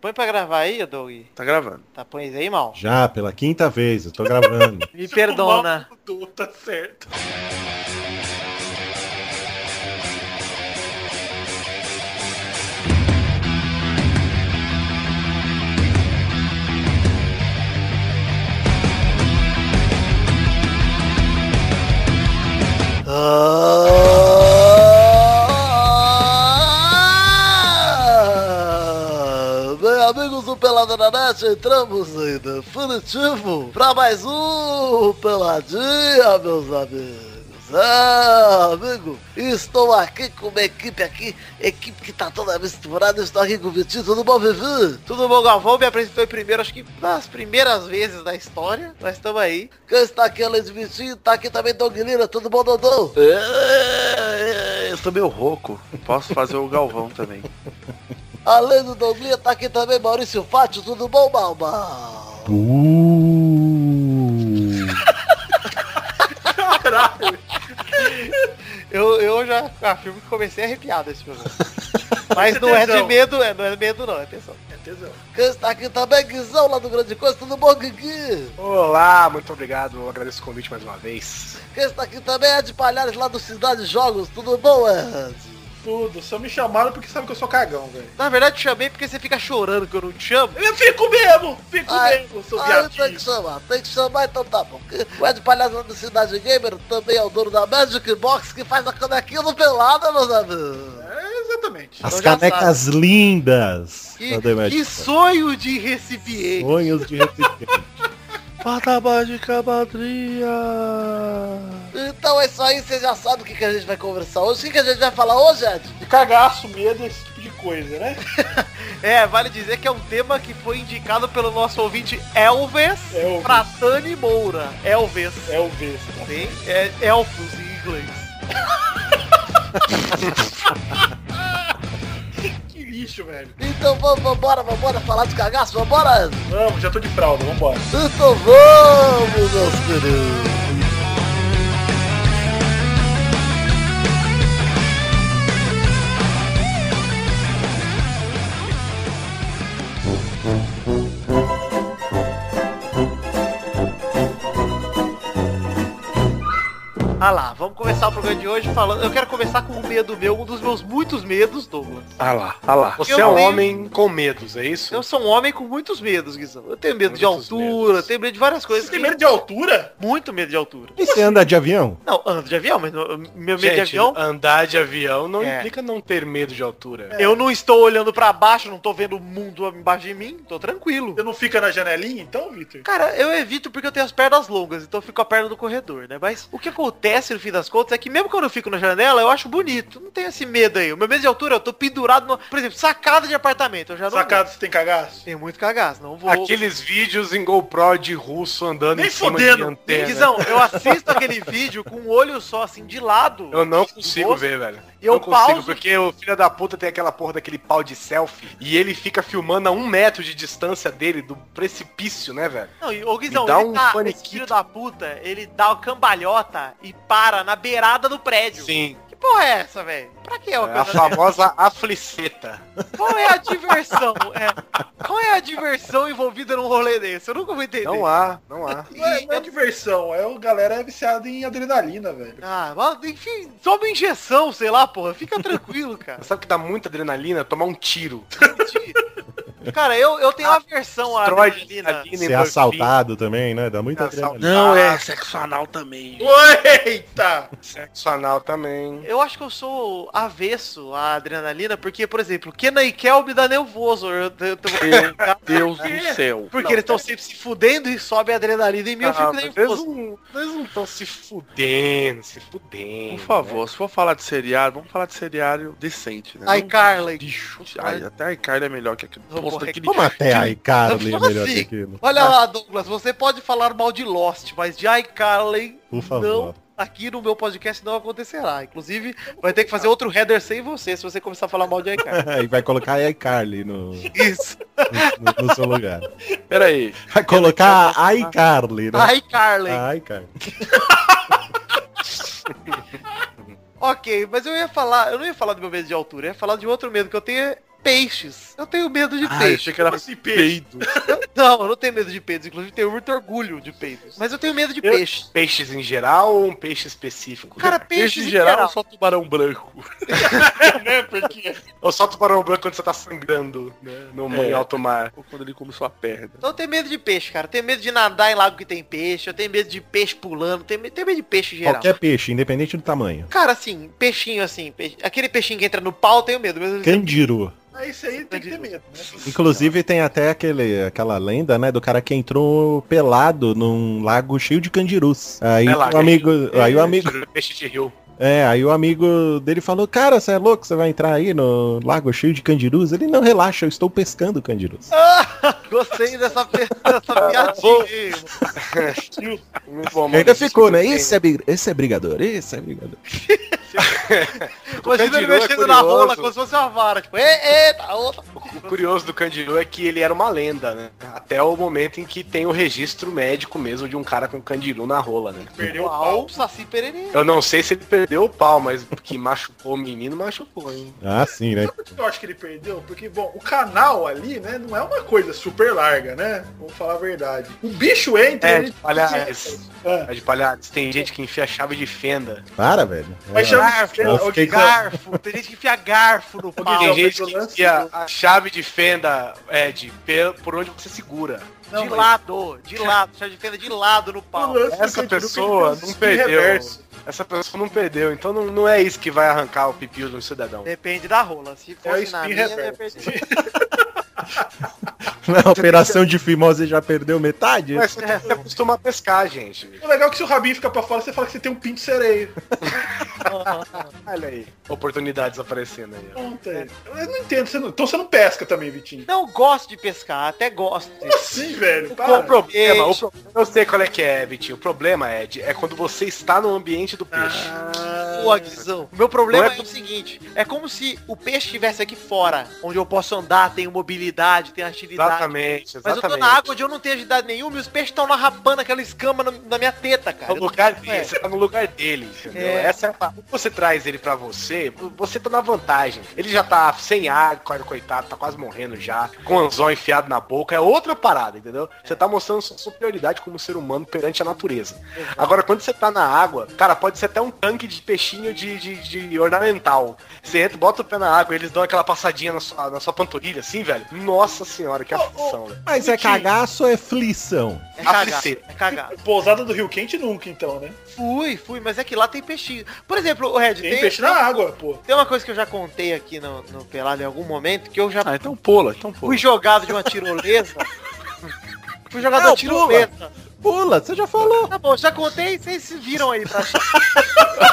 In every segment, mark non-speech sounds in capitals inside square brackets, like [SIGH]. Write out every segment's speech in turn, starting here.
Põe pra gravar aí, Doug. Tá gravando. Tá, põe aí, mal. Já, pela quinta vez, eu tô gravando. [LAUGHS] Me perdona. Mudou, tá certo. Ah, do Pelada na Net, entramos em definitivo pra mais um Peladinha, meus amigos. Ah, amigo, estou aqui com uma equipe aqui, equipe que tá toda misturada, estou aqui com o Vitinho, tudo bom, Vivi? Tudo bom, Galvão? Me apresentou em primeiro, acho que nas primeiras vezes da história. Nós estamos aí. Quem está aqui além de Vitinho, tá aqui também Doug Lira, tudo bom, Dodô? É, eu tô meio rouco. Posso fazer o Galvão também. [LAUGHS] Além do Doug Lira, tá aqui também Maurício Fátio, tudo bom, Mal? Uh, Eu, eu já afirmo que comecei arrepiado esse programa. Mas não é de medo, é, não é medo não, atenção. Quem está aqui também, Guizão, lá do Grande Coisa, tudo bom, Guigui? Olá, muito obrigado. Eu agradeço o convite mais uma vez. Quem está aqui também é Ed Palhares, lá do Cidade Jogos, tudo bom, Ed? Tudo, só me chamaram porque sabe que eu sou cagão, velho. Na verdade te chamei porque você fica chorando que eu não te chamo. Eu fico mesmo, fico Ai, mesmo, seu Aí tem que chamar, tem que chamar, então tá bom. O Ed Palhares lá do Cidade Gamer também é o dono da Magic Box, que faz a canequinha do Pelada, meus amigos. É, exatamente. as Então canecas lindas. Que, da The Magic que sonho de recipiente. Sonhos de recipiente. [LAUGHS] Patabá de cabadria. Então é isso aí, você já sabe o que, que a gente vai conversar hoje. O que, que a gente vai falar hoje, Ed? De cagaço, medo, esse tipo de coisa, né? [LAUGHS] É, vale dizer que é um tema que foi indicado pelo nosso ouvinte Elves Elvis. pra Tani Moura. Elves. O V. Sim, é elfos em inglês. [LAUGHS] Que lixo, velho. Então vamos, vambora, vambora falar de cagaço, vambora? Vamos, já tô de fralda, vambora. Então vamos, meus queridos. Ah lá, vamos começar o programa de hoje falando. Eu quero começar com um medo meu, um dos meus muitos medos, Douglas. Ah lá, ah lá. Você Eu é um tenho- homem com medos, é isso? Eu sou um homem com muitos medos, Guizão. Eu tenho medo de Muitos altura, medos. tenho medo de várias coisas. Você tem que- medo de altura? Muito medo de altura. E você anda de avião? Não, ando de avião, mas meu medo de Gente, avião. andar de avião não É. implica não ter medo de altura. Eu não estou olhando pra baixo, não tô vendo o mundo embaixo de mim, tô tranquilo. Você não fica na janelinha, então, Victor? Cara, eu evito porque eu tenho as pernas longas, então eu fico a perna do corredor, né? Mas o que acontece no fim das contas é que mesmo quando eu fico na janela, eu acho bonito. Não tenho esse medo aí. O meu medo de altura, eu tô pendurado no. Por exemplo, sacada de apartamento. Eu já não. Sacado, você tem cagaço? Tenho muito cagaço, não vou. Aqueles vídeos em GoPro de russo andando Nem em cima fudendo. de antena. Guizão, eu assisto aquele vídeo com um olho só, assim, de lado. Eu não consigo ver, velho. Eu não consigo, pauso- porque o filho da puta tem aquela porra daquele pau de selfie e ele fica filmando a um metro de distância dele do precipício, né, velho? Não, e, ô Guizão, dá um tá, esse filho da puta, ele dá o cambalhota e para na beirada do prédio. Sim. Porra é essa, velho? Pra que é uma É a coisa dessa? famosa afliceta. Qual é a diversão? É, qual é a diversão envolvida num rolê desse? Eu nunca vou entender. Não há, não há. E- Não é, não é diversão, é o galera é viciado em adrenalina, velho. Ah, mas, enfim, só uma injeção, sei lá, porra. Fica tranquilo, cara. Sabe que dá muita adrenalina? Tomar um tiro. Cara, eu, eu tenho aversão à Destrói adrenalina. adrenalina, Ser assaltado também, né? Dá muita adrenalina. Não, é sexo anal também. Eita! Sexo anal também. Eu acho que eu sou avesso à adrenalina, porque, por exemplo, Kenan e Kel me dá nervoso. Eu, eu, eu- [LAUGHS] Deus do céu. porque eles estão sempre se fudendo e sobe a adrenalina em mim, eu Ah, fico mas eles nervoso. não- Eles não estão se fudendo, se fudendo. Por favor, se for falar de seriado, vamos falar de seriado decente, né? Ai, Não- Carly. Lixo. Ai, até a iCarly é melhor que aquele. Vou Aquele- Como até a iCarly é melhor assim? que aquilo? Olha lá, Douglas, você pode falar mal de Lost, mas de iCarly Por favor. não, aqui no meu podcast não acontecerá. Inclusive, vai ter que fazer outro header sem você, se você começar a falar mal de iCarly. [LAUGHS] e vai colocar a iCarly no, Isso, no, no seu lugar. Pera aí. Vai colocar a iCarly, né? iCarly. A iCarly. [LAUGHS] Ok, mas eu ia falar, eu não ia falar do meu medo de altura, eu ia falar de outro medo que eu tenho, peixes. Eu tenho medo de Ah, eu peixe. achei que era Assim, peixe. peido. [LAUGHS] Não, eu não tenho medo de peidos. Inclusive, tenho muito orgulho de peidos. Mas eu tenho medo de Eu- peixe. Peixes em geral ou um peixe específico? Cara, Peixe peixes em geral, só tubarão branco. [LAUGHS] [LAUGHS] né? Porque Ou só tubarão branco quando você tá sangrando né, no É. em alto mar. Ou quando ele come sua perna. Então eu tenho medo de peixe, cara. Eu tenho medo de nadar em lago que tem peixe. Eu tenho medo de peixe pulando. Tenho medo, tenho medo de peixe em geral. Qualquer peixe, independente do tamanho. Cara, assim, peixinho assim. peixe- Aquele peixinho que entra no pau, eu tenho medo. Mesmo Candiru. Aí isso aí tem que ter medo, né? Inclusive tem até aquele, aquela lenda, né, do cara que entrou pelado num lago cheio de candirus. Aí É o amigo, aí o amigo, Peixe de rio. É, aí o amigo dele falou: "Cara, você é louco, você vai entrar aí no lago cheio de candirus?" Ele não relaxa, eu estou pescando candirus. [LAUGHS] Gostei dessa, dessa [LAUGHS] piadinha aí. Muito bom, ainda ficou, né? Esse é, esse é brigador, esse é brigador. [LAUGHS] Imagina ele é mexendo na rola como se fosse uma vara. Tipo, "Ê, eita, outra. O curioso do Candiru é que ele era uma lenda, né? Até o momento em que tem o registro médico mesmo de um cara com Candiru na rola, né? Perdeu o Uau, pau. Saci Pererê. Eu não sei se ele perdeu o pau, mas que machucou o menino, machucou, hein? Ah, sim, né? Sabe por que eu acho que ele perdeu? Porque, bom, o canal ali, né, não é uma coisa super larga, né? Vamos falar a verdade. O bicho entra... É, ele- de palhares. É. É de palhares. Tem gente que enfia chave de fenda. Para, velho. Mas É, de Garfo, eu fiquei. Garfo. Tem gente que enfia garfo no pau. Tem gente que enfia a chave de fenda, Ed, pe- por onde você segura. Não, de mas lado, de lado. Chave de fenda de lado no pau. Essa é pessoa não perdeu. Essa pessoa não perdeu, então não, não é isso que vai arrancar o pipiu do cidadão. Depende da rola. Se É o fosse na spin minha, [LAUGHS] [LAUGHS] Na operação de fimose já perdeu metade? Mas você acostuma a pescar, gente. O legal é que se o rabinho fica pra fora, você fala que você tem um pinto de sereia. [LAUGHS] Olha aí, oportunidades aparecendo aí. Pronto, é. Eu não entendo. Você não... Então você não pesca também, Vitinho. Não gosto de pescar, até gosto. Como assim, velho? O Para. problema, o problema, eu sei qual é que é, Vitinho. O problema, Ed, é quando você está no ambiente do peixe. Ah, Pô, Guizão, o meu problema é... é- o seguinte, é como se o peixe estivesse aqui fora, onde eu posso andar, tenho mobilidade, tenho atividade. Exatamente, Mas eu tô exatamente. na água onde eu não tenho agilidade nenhuma e os peixes estão lá rapando aquela escama na, na minha teta, cara. No lugar dele, É. você tá no lugar dele, entendeu? É. Essa é a você traz ele pra você, você tá na vantagem. Ele já tá sem ar, co- coitado, tá quase morrendo já, com o anzol enfiado na boca, é outra parada, entendeu? Você tá mostrando sua superioridade como ser humano perante a natureza. Agora, quando você tá na água, cara, pode ser até um tanque de peixinho de, de, de ornamental. Você entra, bota o pé na água, eles dão aquela passadinha na sua, na sua panturrilha, assim, velho. Nossa senhora, que aflição, velho. Mas é cagaço ou é flição? É cagado, Aflicê. é cagado. Pousada do Rio Quente nunca, então, né? Fui, fui, mas é que lá tem peixinho. Por exemplo, o Red, Tem, tem, peixe na água, pô. tem uma coisa que eu já contei aqui no, no Pelado em algum momento, que eu já Ah, então pula, então pula. fui jogado de uma tirolesa. [LAUGHS] fui jogado de uma tirolesa. Pula, você já falou. Tá bom, já contei, vocês se viram aí pra achar.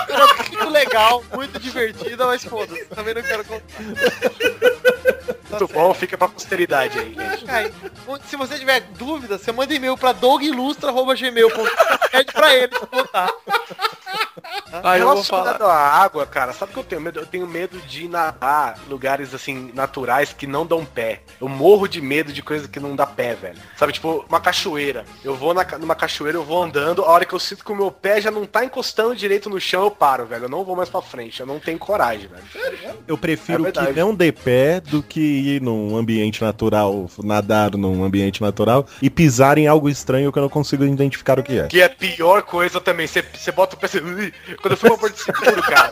Era muito legal, muito divertida, mas foda-se, também não quero contar. Tá Muito bom, fica pra posteridade aí, gente. Aí, se você tiver dúvida, você manda e-mail pra dogilustra.gmail.com pede pra ele contar. Ah, eu vou falar. Relacionado à água, cara, sabe o que eu tenho medo? Eu tenho medo de nadar em lugares assim, naturais que não dão pé. Eu morro de medo de coisa que não dá pé, velho. Sabe, tipo, uma cachoeira. Eu vou na, numa cachoeira, eu vou andando, a hora que eu sinto que o meu pé já não tá encostando direito no chão, eu paro, velho. Eu não vou mais pra frente, eu não tenho coragem, velho. Eu prefiro É que não dê pé do que ir num ambiente natural, nadar num ambiente natural e pisar em algo estranho que eu não consigo identificar o que é. Que é a pior coisa também. Você você bota o pé assim, Quando eu fui pra Porto Seguro, cara.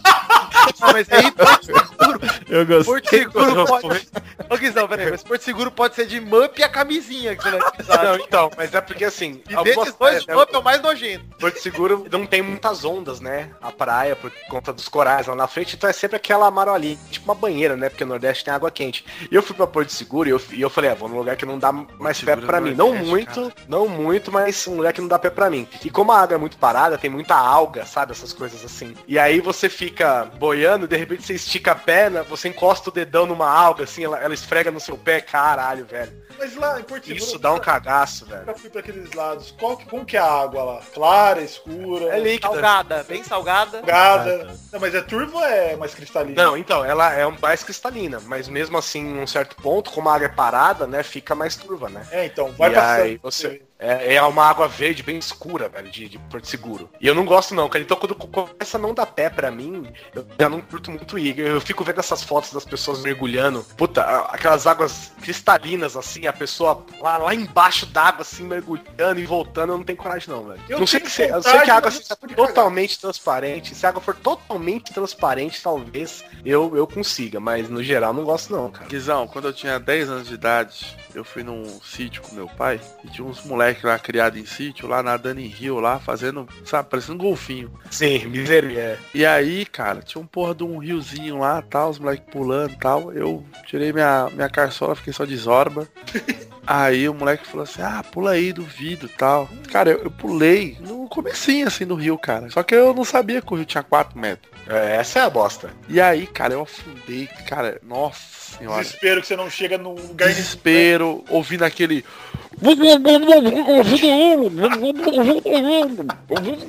Não, mas aí Porto Seguro, Eu gostei. Porto Seguro eu pode... fui. Ô Guizão, peraí, mas Porto Seguro pode ser de Mup e a camisinha que você vai pisar. Não, então, mas é porque assim. E desses dois, o é, Mup é o mais nojento. Porto Seguro não tem muitas ondas, né? A praia, por conta dos corais lá na frente, então é sempre aquela marolinha, tipo uma banheira, né? Porque o Nordeste tem água quente. E eu fui pra Porto Seguro e eu, e eu falei, ah, vou num lugar que não dá mais pé Seguro pra mim. Não muito, não muito, mas um lugar que não dá pé pra mim. E como a água é muito parada, tem muita alga, sabe? Essas coisas assim. E aí você fica boiando, de repente você estica a perna, você encosta o dedão numa alga, assim, ela, ela esfrega no seu pé, caralho, velho. Mas lá em Porto Seguro... Isso dá um cagaço, velho. Eu já fui pra aqueles lados. Qual que, como que é a água lá? Clara, escura? É líquida. Salgada, bem salgada. Salgada? Não, mas é turva ou é mais cristalina? Não, então, ela é um- mais cristalina, mas mesmo assim, em um certo ponto, como a água é parada, né, fica mais turva, né? É, então, vai E passando. aí você- É, é uma água verde bem escura, velho, de, de Porto Seguro. E eu não gosto não, cara. Então quando começa a não dar pé pra mim, eu já não curto muito ir. Eu fico vendo essas fotos das pessoas mergulhando. Puta, aquelas águas cristalinas, assim, a pessoa lá, lá embaixo d'água, assim, mergulhando e voltando, eu não tenho coragem não, velho. Eu não sei que, se, eu sei que a água seja totalmente transparente. Se a água for totalmente transparente, talvez eu, eu consiga. Mas no geral não gosto não, cara. Guizão, quando eu tinha 10 anos de idade, eu fui num sítio com meu pai e tinha uns moleques lá criados em sítio, lá nadando em rio, lá fazendo, sabe, parecendo um golfinho. Sim, miséria. E aí, cara, tinha um porra de um riozinho lá, tal, os moleques pulando tal. Eu tirei minha, minha carçola, fiquei só de zorba. [LAUGHS] Aí o moleque falou assim, ah, pula aí, duvido tal. Cara, eu, eu pulei no comecinho assim do rio, cara. Só que eu não sabia que o rio tinha 4 metros. É, essa é a bosta. E aí, cara, eu afundei, cara, nossa senhora. Desespero que você não chega num lugar Desespero, ouvindo aquele.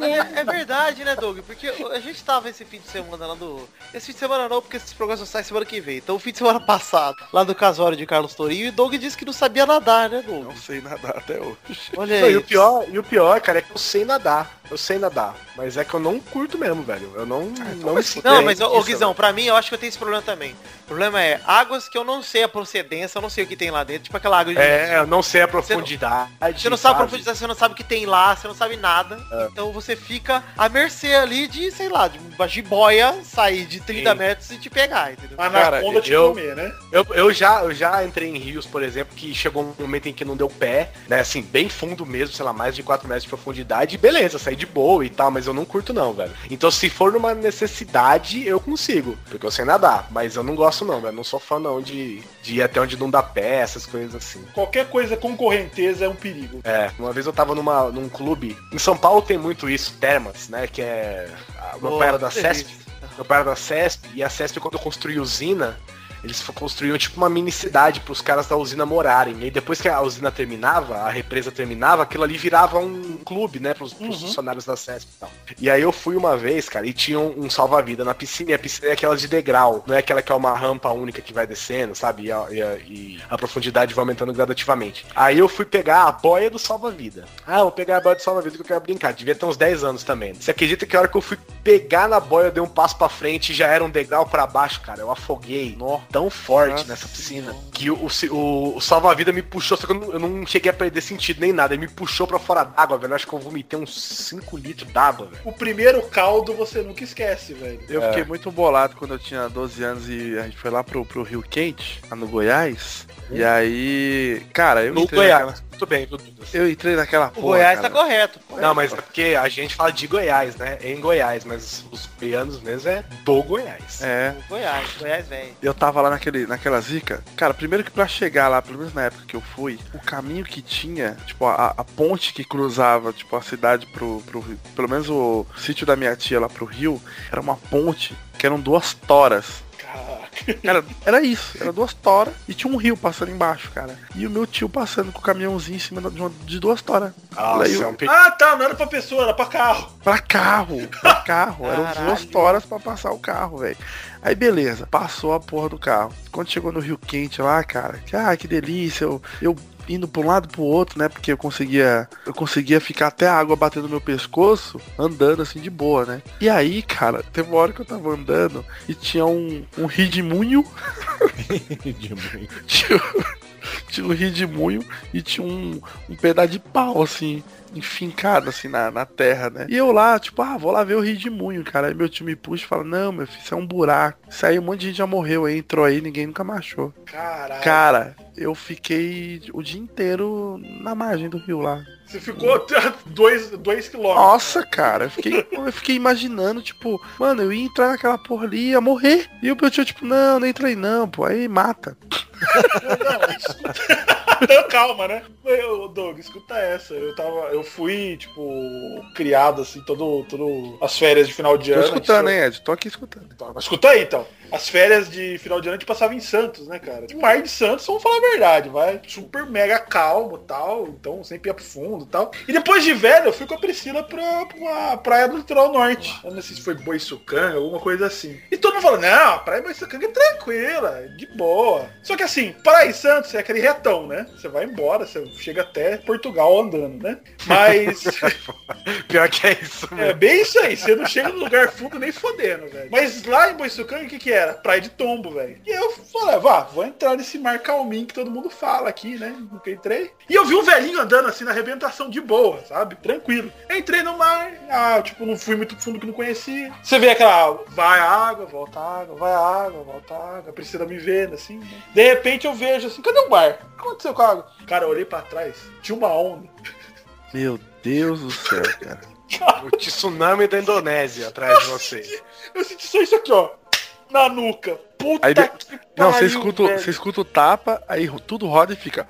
É, é verdade, né, Doug? Porque a gente tava esse fim de semana lá do. Esse fim de semana não, porque esses programas só saem semana que vem. Então o fim de semana passado, lá do casório de Carlos Torinho, e Doug disse que não sabia nadar, né, Doug? Não sei nadar até hoje. Olha Não, aí. e, o pior, e o pior, cara, é que eu sei nadar. Eu sei nadar. Mas é que eu não curto mesmo, velho. Eu não. Não, Não, mas, com ô, Guizão, pra mim, eu acho que eu tenho esse problema também. O problema é águas que eu não sei a procedência, eu não sei o que tem lá dentro. Tipo aquela água de... É, eu não sei a profundidade. Você não sabe a profundidade, você não sabe o que tem lá, você não sabe nada. É. Então você fica à mercê ali de, sei lá, de uma jiboia sair de 30 Sim. metros e te pegar, entendeu? A Cara, anaconda te eu- comer, né? Eu, eu, já, eu já entrei em rios, por exemplo, que chegou um momento em que não deu pé, né? Assim, bem fundo mesmo, sei lá, mais de 4 metros de profundidade. E beleza, saí de boa e tal, mas eu não curto não, velho. Então se for numa necessidade, eu consigo. Porque eu sei nadar. Mas eu não gosto não, velho. Não sou fã não de, de ir até onde não dá pé, essas coisas assim. Qualquer coisa com correnteza é um perigo. É, uma vez eu tava numa, num clube. Em São Paulo tem muito isso, Termas, né? Que é. a- Meu Boa, pai era da CESP. Meu pai era da CESP. E a CESP, quando construiu usina, eles construíam tipo uma mini cidade pros caras da usina morarem. E depois que a usina terminava, a represa terminava, aquilo ali virava um clube, né? Pros, pros funcionários da CESP e tal. E aí eu fui uma vez, cara, e tinha um, um salva-vida na piscina. E a piscina é aquela de degrau. Não é aquela que é uma rampa única que vai descendo, sabe? E a, e a- e a profundidade vai aumentando gradativamente. Aí eu fui pegar a boia do salva-vida. Ah, vou pegar a boia do salva-vida que eu quero brincar. Devia ter uns 10 anos também. Você acredita que a hora que eu fui pegar na boia, eu dei um passo pra frente e já era um degrau pra baixo, cara? Eu afoguei nó, tão forte Nossa nessa piscina que o, o, o salva-vida me puxou, só que eu não, eu não cheguei a perder sentido nem nada. Ele me puxou pra fora d'água, velho. Eu acho que eu vomitei uns 5 litros d'água, velho. O primeiro caldo você nunca esquece, velho. Eu fiquei muito bolado quando eu tinha 12 anos e a gente foi lá pro, pro Rio Quente, lá no Goiás. E aí, cara, eu No entrei Goiás. naquela, Tudo bem, eu entrei naquela O porra, Goiás cara. tá correto. Não, mas é porque a gente fala de Goiás, né? É em Goiás, mas os goianos mesmo é do Goiás. É, O Goiás, Goiás velho. eu tava lá naquele, naquela zica. Cara, primeiro que pra chegar lá, pelo menos na época que eu fui, o caminho que tinha, tipo, a, a ponte que cruzava, tipo, a cidade pro, pro Rio, pelo menos o sítio da minha tia lá pro Rio, era uma ponte que eram duas toras. Cara, era isso, era duas toras e tinha um rio passando embaixo, cara. E o meu tio passando com o caminhãozinho em cima de, uma- de duas toras. Nossa, Daí é eu- um perigo. Ah, tá, não era pra pessoa, era pra carro. Pra carro, pra [LAUGHS] carro. Eram duas toras pra passar o carro, velho. Aí beleza, passou a porra do carro. Quando chegou no Rio Quente lá, cara, que, ah, que delícia, eu, eu indo pra um lado pro outro, né? Porque eu conseguia. Eu conseguia ficar até a água batendo no meu pescoço, andando assim de boa, né? E aí, cara, teve uma hora que eu tava andando e tinha um, um ridimunho. tinha, [LAUGHS] [LAUGHS] tinha um ridimunho e tinha um, um pedaço de pau, assim, enfincado assim na, na terra, né? E eu lá, tipo, ah, vou lá ver o ridimunho, cara. Aí meu tio me puxa e fala, não, meu filho, isso é um buraco. Isso aí um monte de gente já morreu aí, entrou aí, ninguém nunca mais achou. Caralho. Cara, eu fiquei o dia inteiro na margem do rio lá. Você ficou a dois, dois quilômetros. Nossa, cara, eu fiquei, [LAUGHS] eu fiquei imaginando, tipo, mano, eu ia entrar naquela porra ali ia morrer. E o meu tio, tipo, não, não entra aí não, pô, aí mata. [LAUGHS] Não, escuta. [LAUGHS] Então, calma, né? Eu, Doug, escuta essa. Eu tava. Eu fui, tipo, criado assim, todo, todo as férias de final de Tô ano. escutando, a gente- hein, Ed? Tô aqui escutando. Então, mas escuta aí então. As férias de final de ano a gente passava em Santos, né, cara? O mar de Santos, vamos falar a verdade, vai. Super mega calmo e tal. Então sempre ia pro fundo e tal. E depois de velho, eu fui com a Priscila pra, pra uma praia do litoral norte. Eu não sei se foi Boiçucanga, alguma coisa assim. E todo mundo falou, não, a praia Boiçucanga é tranquila, de boa. Só que assim, praia Santos é aquele retão, né? Você vai embora, você chega até Portugal andando, né? Mas [LAUGHS] Pior que é isso é mesmo. bem isso aí, você não chega no lugar fundo nem fodendo, velho. Mas lá em Boiçucanga, o que que era? Praia de tombo, velho. E eu falei, vá, vou entrar nesse mar calminho que todo mundo fala aqui, né? Nunca entrei. E eu vi um velhinho andando assim na arrebentação de boa, sabe? Tranquilo. Entrei no mar, ah, tipo, não fui muito fundo que não conhecia. Você vê aquela, vai água, volta água, vai água, volta água, a Priscila me vendo assim. né? De repente eu vejo assim, cadê o bar? O que aconteceu com a água? Cara, eu olhei pra trás, tinha uma onda. Meu Deus do céu, cara. O tsunami da Indonésia atrás de você. Eu senti só isso aqui, ó. Na nuca. Puta de- que Não, você escuta, você escuta o tapa, aí tudo roda e fica.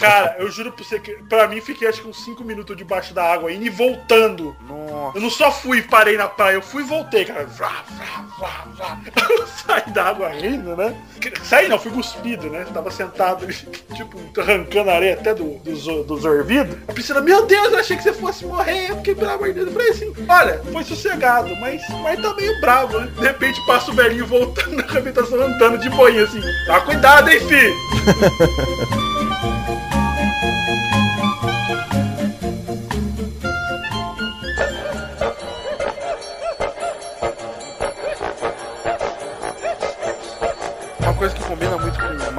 Cara, eu juro pra você que pra mim fiquei acho que uns 5 minutos debaixo da água indo e voltando. Nossa. Eu não só fui e parei na praia, eu fui e voltei, cara. Vrá, vrá, vrá, vrá. Eu [LAUGHS] saí da água rindo, né? Saí não, fui cuspido, né? Tava sentado ali, [LAUGHS] tipo, arrancando a areia até do, dos, dos ouvidos. A Priscila, meu Deus, eu achei que você fosse morrer. Eu fiquei, pelo amor de Deus. Eu falei assim, olha, foi sossegado, mas, mas tá meio bravo, né? De repente passa o velhinho voltando na arrebentação, andando de boinha assim. Tá cuidado, hein, filho? [LAUGHS]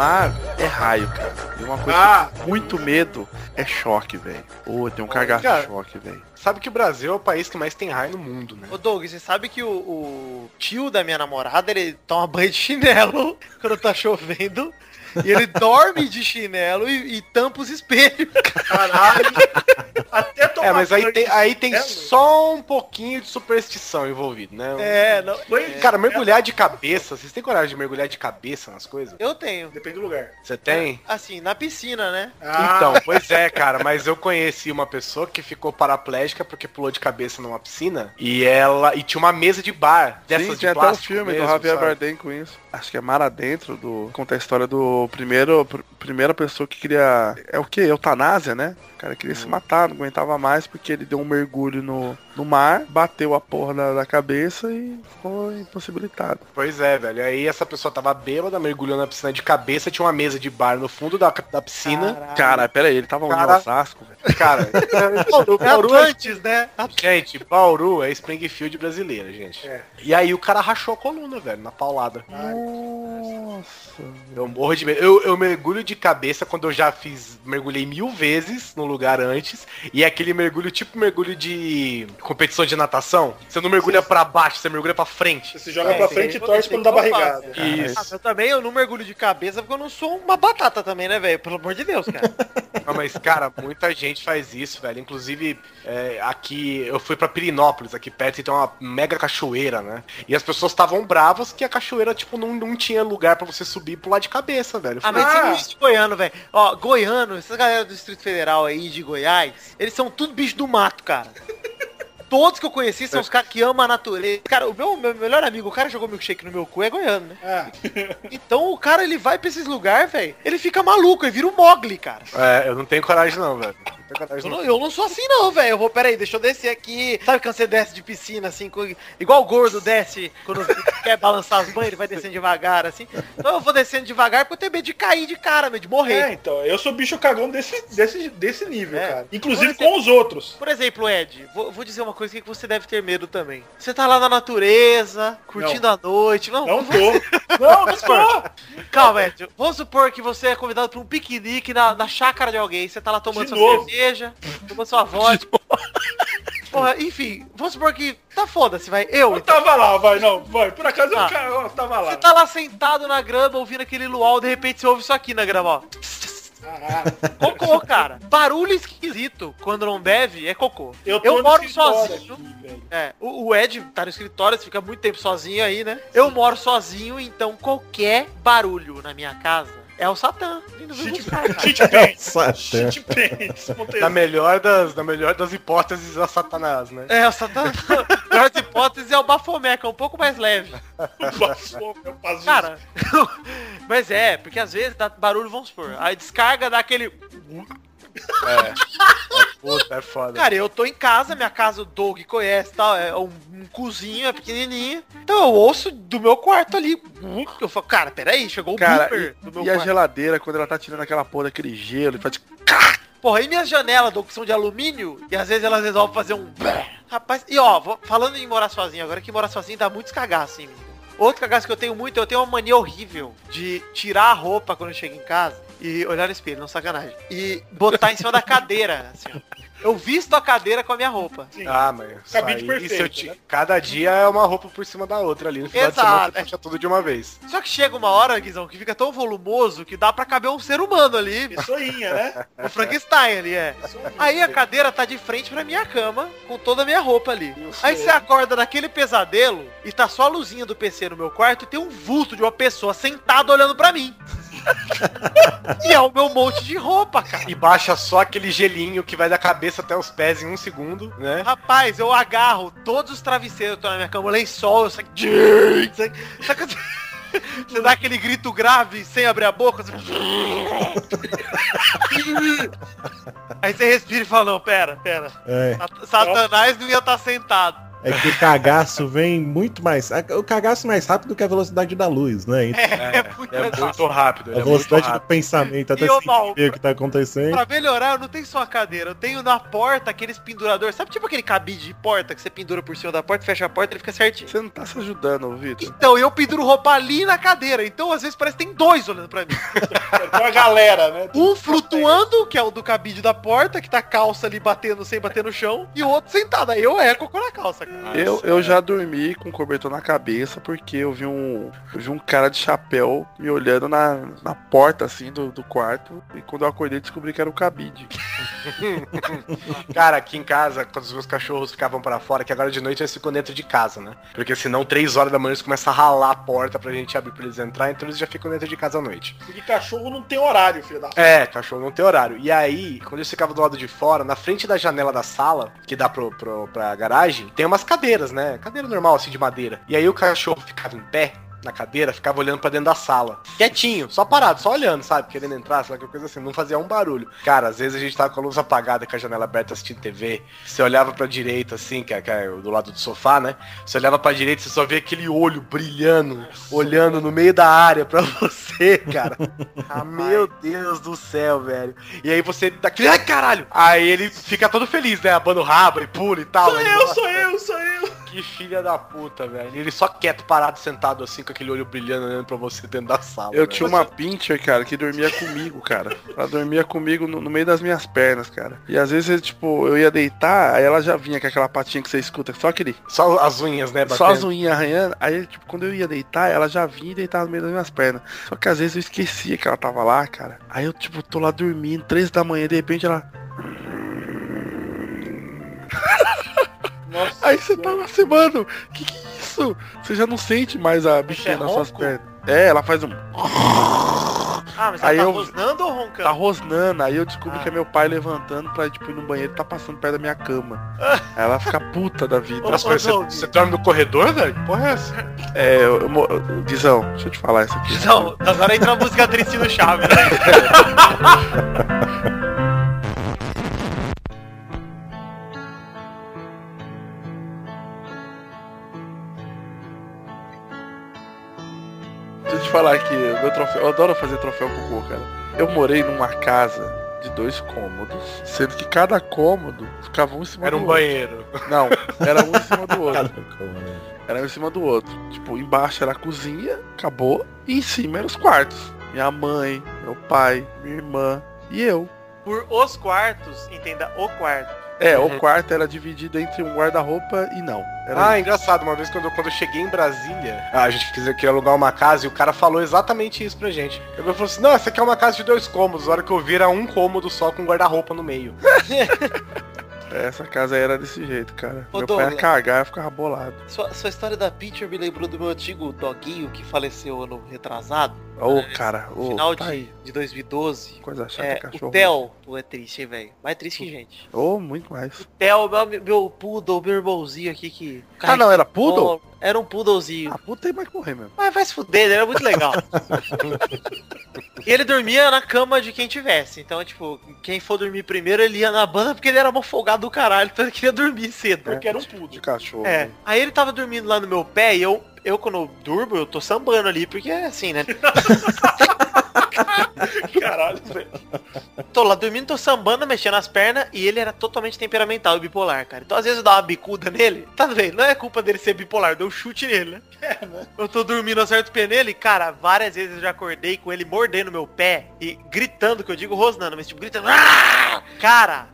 mar é raio, cara. E uma coisa Ah. que muito medo é choque, velho. Ô, tem um cagaço de choque, velho. Sabe que o Brasil é o país que mais tem raio no mundo, né? Ô Doug, você sabe que o, o tio da minha namorada, ele toma banho de chinelo [LAUGHS] quando tá chovendo. E ele dorme de chinelo e, e tampa os espelhos. [LAUGHS] Caralho. Até tomar É, mas aí tem, aí tem chinelo. só um pouquinho de superstição envolvido, né? É, não, Banho de Cara, mergulhar de cabeça, vocês têm coragem de mergulhar de cabeça nas coisas? eu tenho. Depende do lugar. Você tem? Assim, na piscina, né? Ah, Então, pois é, cara, mas eu conheci uma pessoa que ficou paraplégica porque pulou de cabeça numa piscina e ela e tinha uma mesa de bar dessas Sim, de tem até um filme mesmo, do Javier sabe? Bardem com isso. Acho que é Mar Adentro, do... conta a história do primeiro, pr- primeira pessoa que queria... É o que? Eutanásia, né? O cara queria Hum. se matar, não aguentava mais porque ele deu um mergulho no, no mar, bateu a porra da, da cabeça e ficou impossibilitado. Pois é, velho. Aí essa pessoa tava bêbada, mergulhou na piscina de cabeça, tinha uma mesa de bar no fundo da, da piscina. Cara, pera aí, ele tava? Cara. em Osasco, velho. Cara, [LAUGHS] Bauru, É Bauru é- Atlantis, né? Gente, Bauru é Springfield brasileira, gente. É. E aí o cara rachou a coluna, velho, na paulada. Nossa. Eu morro de medo. Eu, eu mergulho de cabeça quando eu já fiz, mergulhei mil vezes no lugar antes. E é aquele mergulho tipo mergulho de competição de natação. Você não mergulha pra baixo, você mergulha pra frente. Você se joga É, pra frente e torce dá como eu barrigada. Isso. Ah, eu também eu não mergulho de cabeça porque eu não sou uma batata também, né, velho? Pelo amor de Deus, cara. [LAUGHS] Não, mas, cara, muita gente faz isso, velho. Inclusive, é, aqui, eu fui pra Pirinópolis, aqui perto, e tem uma mega cachoeira, né? E as pessoas estavam bravas que a cachoeira, tipo, não, não tinha lugar pra você subir e pular de cabeça, velho. Ah, mas Ah. esse bicho de goiano, velho. Ó, goiano, essas galera do Distrito Federal aí, de Goiás, eles são tudo bicho do mato, cara. Todos que eu conheci são os caras que amam a natureza. Cara, o meu, meu melhor amigo, o cara jogou milkshake no meu cu é goiano, né? Ah, Então o cara, ele vai pra esses lugares, velho. Ele fica maluco, ele vira um Mogli, cara. É, eu não tenho coragem não, velho. Eu não, eu não sou assim não, velho. Eu vou, peraí, deixa eu descer aqui. Sabe quando você desce de piscina, assim, com- igual o gordo desce quando [LAUGHS] quer balançar as banhas, ele vai descendo devagar, assim. Então eu vou descendo devagar porque eu tenho medo de cair de cara, medo de morrer. é, então, eu sou bicho cagão desse, desse, desse nível, É. cara. Inclusive exemplo- com os outros. Por exemplo, Ed, vou, vou dizer uma coisa que você deve ter medo também. Você tá lá na natureza, curtindo a noite. Não, Não [LAUGHS] tô. Não, não tô. calma, Ed. Vamos supor que você é convidado para um piquenique na, na chácara de alguém. Você tá lá tomando De sua novo. cerveja, tomando sua vodka. Porra, enfim, vamos supor que tá foda-se, vai. Eu, Eu então. tava lá, vai, não, vai. Por acaso Ah. eu, eu tava lá. Você tá lá sentado na grama, ouvindo aquele luau, de repente você ouve isso aqui na grama, ó. Cocô, cara. Barulho esquisito. Quando não deve, é cocô. eu Eu, moro sozinho. aqui. É, o, o Ed tá no escritório, você fica muito tempo sozinho aí, né? Eu moro sozinho, então qualquer barulho na minha casa é o Satã. Shit, pants. [LAUGHS] Shit pants. Na melhor das, na melhor das hipóteses, a Satanás, né? É, o Satã. [LAUGHS] Na hipótese é o Bafomé, que é um pouco mais leve. [LAUGHS] Meu pazuzu. Cara, Mas é, porque às vezes dá barulho, vamos supor. Aí descarga, dá aquele. Puta, é foda. Cara, eu tô em casa, minha casa o Doug conhece tal, é um, um cozinho, é pequenininho. Então eu ouço do meu quarto ali. Eu falo, cara, peraí, chegou o Cara, blooper do meu E a quarto. geladeira, quando ela tá tirando aquela porra daquele gelo, e faz... Porra, e minhas janelas, Doug, que são de alumínio, e às vezes elas resolvem fazer um... Rapaz, e ó, falando em morar sozinho, agora que morar sozinho dá muitos cagaços em mim. Outro cagaço que eu tenho muito, eu tenho uma mania horrível de tirar a roupa quando eu chego em casa e olhar no espelho, não sacanagem. E botar em cima da cadeira, assim, ó. Eu visto a cadeira com a minha roupa. Ah, mas isso Cabide aí, perfeito, isso eu te- né? Cada dia é uma roupa por cima da outra ali. No final de semana Exato. você puxa tudo de uma vez. Só que chega uma hora, Guizão, que fica tão volumoso que dá pra caber um ser humano ali. Pessoinha, né? [LAUGHS] O Frankenstein ali, é. Aí a cadeira tá de frente pra minha cama, com toda a minha roupa ali. Aí você acorda daquele pesadelo e tá só a luzinha do PC no meu quarto e tem um vulto de uma pessoa sentada olhando pra mim. [LAUGHS] e é o meu monte de roupa, cara. E baixa só aquele gelinho que vai da cabeça até os pés em um segundo, né? Rapaz, eu agarro todos os travesseiros que estão na minha cama, lençol, eu saio... Saca... Você dá aquele grito grave sem abrir a boca. você- [LAUGHS] Aí você respira e fala, não, pera, pera. É, Sat- Satanás não ia estar sentado. É que o cagaço vem muito mais. O cagaço mais rápido que a velocidade da luz, né? Então, É, muito É muito rápido. a É velocidade do rápido. pensamento, até sem Mal, ver o que tá acontecendo. Pra melhorar, eu não tenho só a cadeira, eu tenho na porta aqueles penduradores. Sabe tipo aquele cabide de porta que você pendura por cima da porta, fecha a porta e ele fica certinho? Você não tá se ajudando, Vitor. Então, eu penduro roupa ali na cadeira. Então, às vezes, parece que tem dois olhando pra mim. [LAUGHS] Tem uma galera, né? Um flutuando, que é o do cabide da porta, que tá a calça ali batendo sem bater no chão, e o outro sentado. Aí eu é cocô na calça, Eu, eu já dormi com o cobertor na cabeça porque eu vi um, eu vi um cara de chapéu me olhando na, na porta assim do, do quarto e quando eu acordei descobri que era o cabide. [LAUGHS] Cara, aqui em casa, quando os meus cachorros ficavam pra fora, que agora de noite eles ficam dentro de casa, né? Porque senão, três horas da manhã, eles começam a ralar a porta pra gente abrir pra eles entrar, então eles já ficam dentro de casa à noite. Porque cachorro não tem horário, filho da puta. É, cachorro não tem horário. E aí, quando eles ficavam do lado de fora, na frente da janela da sala, que dá pro, pro, pra garagem, tem umas cadeiras, né? Cadeira normal, assim, de madeira. E aí o cachorro ficava em pé, na cadeira, ficava olhando pra dentro da sala. Quietinho, só parado, só olhando, sabe? Querendo entrar, sei lá, coisa assim, não fazia um barulho. Cara, às vezes a gente tava com a luz apagada, com a janela aberta assistindo TV. Você olhava pra direita, assim, que é, que é do lado do sofá, né? Você olhava pra direita, você só via aquele olho brilhando, olhando no meio da área pra [LAUGHS] você, cara. [LAUGHS] Ah, meu Deus do céu, velho. E aí você dá aquele, ai caralho! Aí ele fica todo feliz, né? Abando o rabo e pula e tal. Sou eu, "Nossa, sou eu, sou eu. Que filha da puta, velho. Ele só quieto, parado, sentado assim, com aquele olho brilhando, olhando pra você dentro da sala. Eu velho. tinha uma pincher, cara, que dormia comigo, cara. Ela dormia comigo no, no meio das minhas pernas, cara. E às vezes, tipo, eu ia deitar, aí ela já vinha com aquela patinha que você escuta, só aquele. Só as unhas, né, Só as batendo. unhas arranhando. Aí, tipo, quando eu ia deitar, ela já vinha e deitava no meio das minhas pernas. Só que às vezes eu esquecia que ela tava lá, cara. Aí eu, tipo, tô lá dormindo, três da manhã, de repente ela. Nossa, Aí você tava assim, mano, que que é isso? Você já não sente mais a bichinha é nas suas pernas. É, ela faz um. Ah, mas Aí tá eu- rosnando ou roncando? Tá rosnando, aí eu descobri Ah. que é meu pai levantando pra, tipo, ir no banheiro e tá passando perto da minha cama. Aí ela fica puta da vida. Ô, ô, você, você dorme no corredor, velho? Que Porra é essa? É, eu, eu, Guizão, deixa eu te falar isso aqui. Não, agora entra a música triste do Chaves, né? [LAUGHS] falar aqui, o meu troféu, eu adoro fazer troféu cocô, cara. Eu morei numa casa de dois cômodos, sendo que cada cômodo ficava um em cima Era do um outro. banheiro. Não, era um em cima do [LAUGHS] outro. Era um em cima do outro. Tipo, embaixo era a cozinha, acabou, e em cima eram os quartos. Minha mãe, meu pai, minha irmã e eu. Por os quartos, entenda, o quarto. É, Uhum. o quarto era dividido entre um guarda-roupa e não. Ah, engraçado, uma vez quando, eu- quando eu cheguei em Brasília, a gente quis aqui alugar uma casa e o cara falou exatamente isso pra gente. Ele falou assim, não, essa aqui é uma casa de dois cômodos. A hora que eu vi era um cômodo só com guarda-roupa no meio. [LAUGHS] Essa casa era desse jeito, cara. Ô, meu pai ia cagar, eu ficava bolado. Sua, sua história da Pitcher me lembrou do meu antigo doguinho que faleceu ano retrasado. Ô, É, cara, ô, final tá de aí. De 2012. Coisa chata, É, cachorro. o Theo, é triste, hein, velho. Mais triste que gente. Ou muito mais. O Theo, meu, meu poodle, meu irmãozinho aqui que... Ah, não, era poodle? Era um poodlezinho. Ah, puta tem mais que morrer mesmo. Mas vai se fuder, ele era muito legal. [LAUGHS] e ele dormia na cama de quem tivesse. Então, tipo, quem for dormir primeiro, ele ia na banda porque ele era mó folgado do caralho, então ele queria dormir cedo. Porque era um pudo. De cachorro. É. Aí ele tava dormindo lá no meu pé e eu, eu quando eu durmo, eu tô sambando ali, porque é assim, né? [LAUGHS] [LAUGHS] Caralho, velho. Tô lá dormindo, tô sambando, mexendo as pernas e ele era totalmente temperamental e bipolar, cara. Então às vezes eu dava uma bicuda nele, tá vendo? Não é culpa dele ser bipolar, eu dou um chute nele, né? É, né? Eu tô dormindo, acerto o pé nele, cara, várias vezes eu já acordei com ele mordendo meu pé e gritando, que eu digo rosnando, mas tipo, gritando. "Ah!" Cara,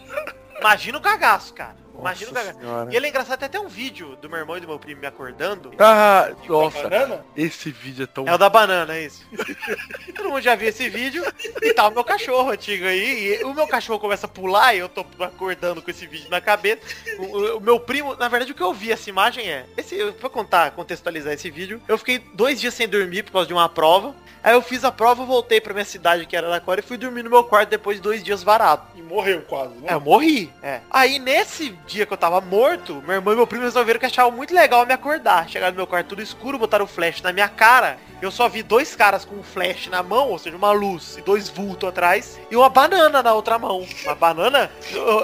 imagina o cagaço, cara. Imagina o cagaço. E é engraçado, tem até um vídeo do meu irmão e do meu primo me acordando. Ah, nossa. Esse vídeo é tão... É o da banana, é isso. [LAUGHS] Todo mundo já viu esse vídeo e tá o meu cachorro antigo aí. E o meu cachorro começa a pular e eu tô acordando com esse vídeo na cabeça. O, o- o meu primo, na verdade, o que eu vi, essa imagem é. Esse, pra contar, contextualizar esse vídeo, eu fiquei dois dias sem dormir por causa de uma prova. Aí eu fiz a prova, voltei pra minha cidade, que era Araraquara, e fui dormir no meu quarto depois de dois dias varado. E morreu quase, né? É, eu morri. É. Aí nesse dia que eu tava morto, meu irmão e meu primo resolveram que achavam muito legal me acordar. Chegaram no meu quarto tudo escuro, botaram o flash na minha cara. Eu só vi dois caras com um flash na mão, ou seja, uma luz e dois vultos atrás, e uma banana na outra mão. Uma banana,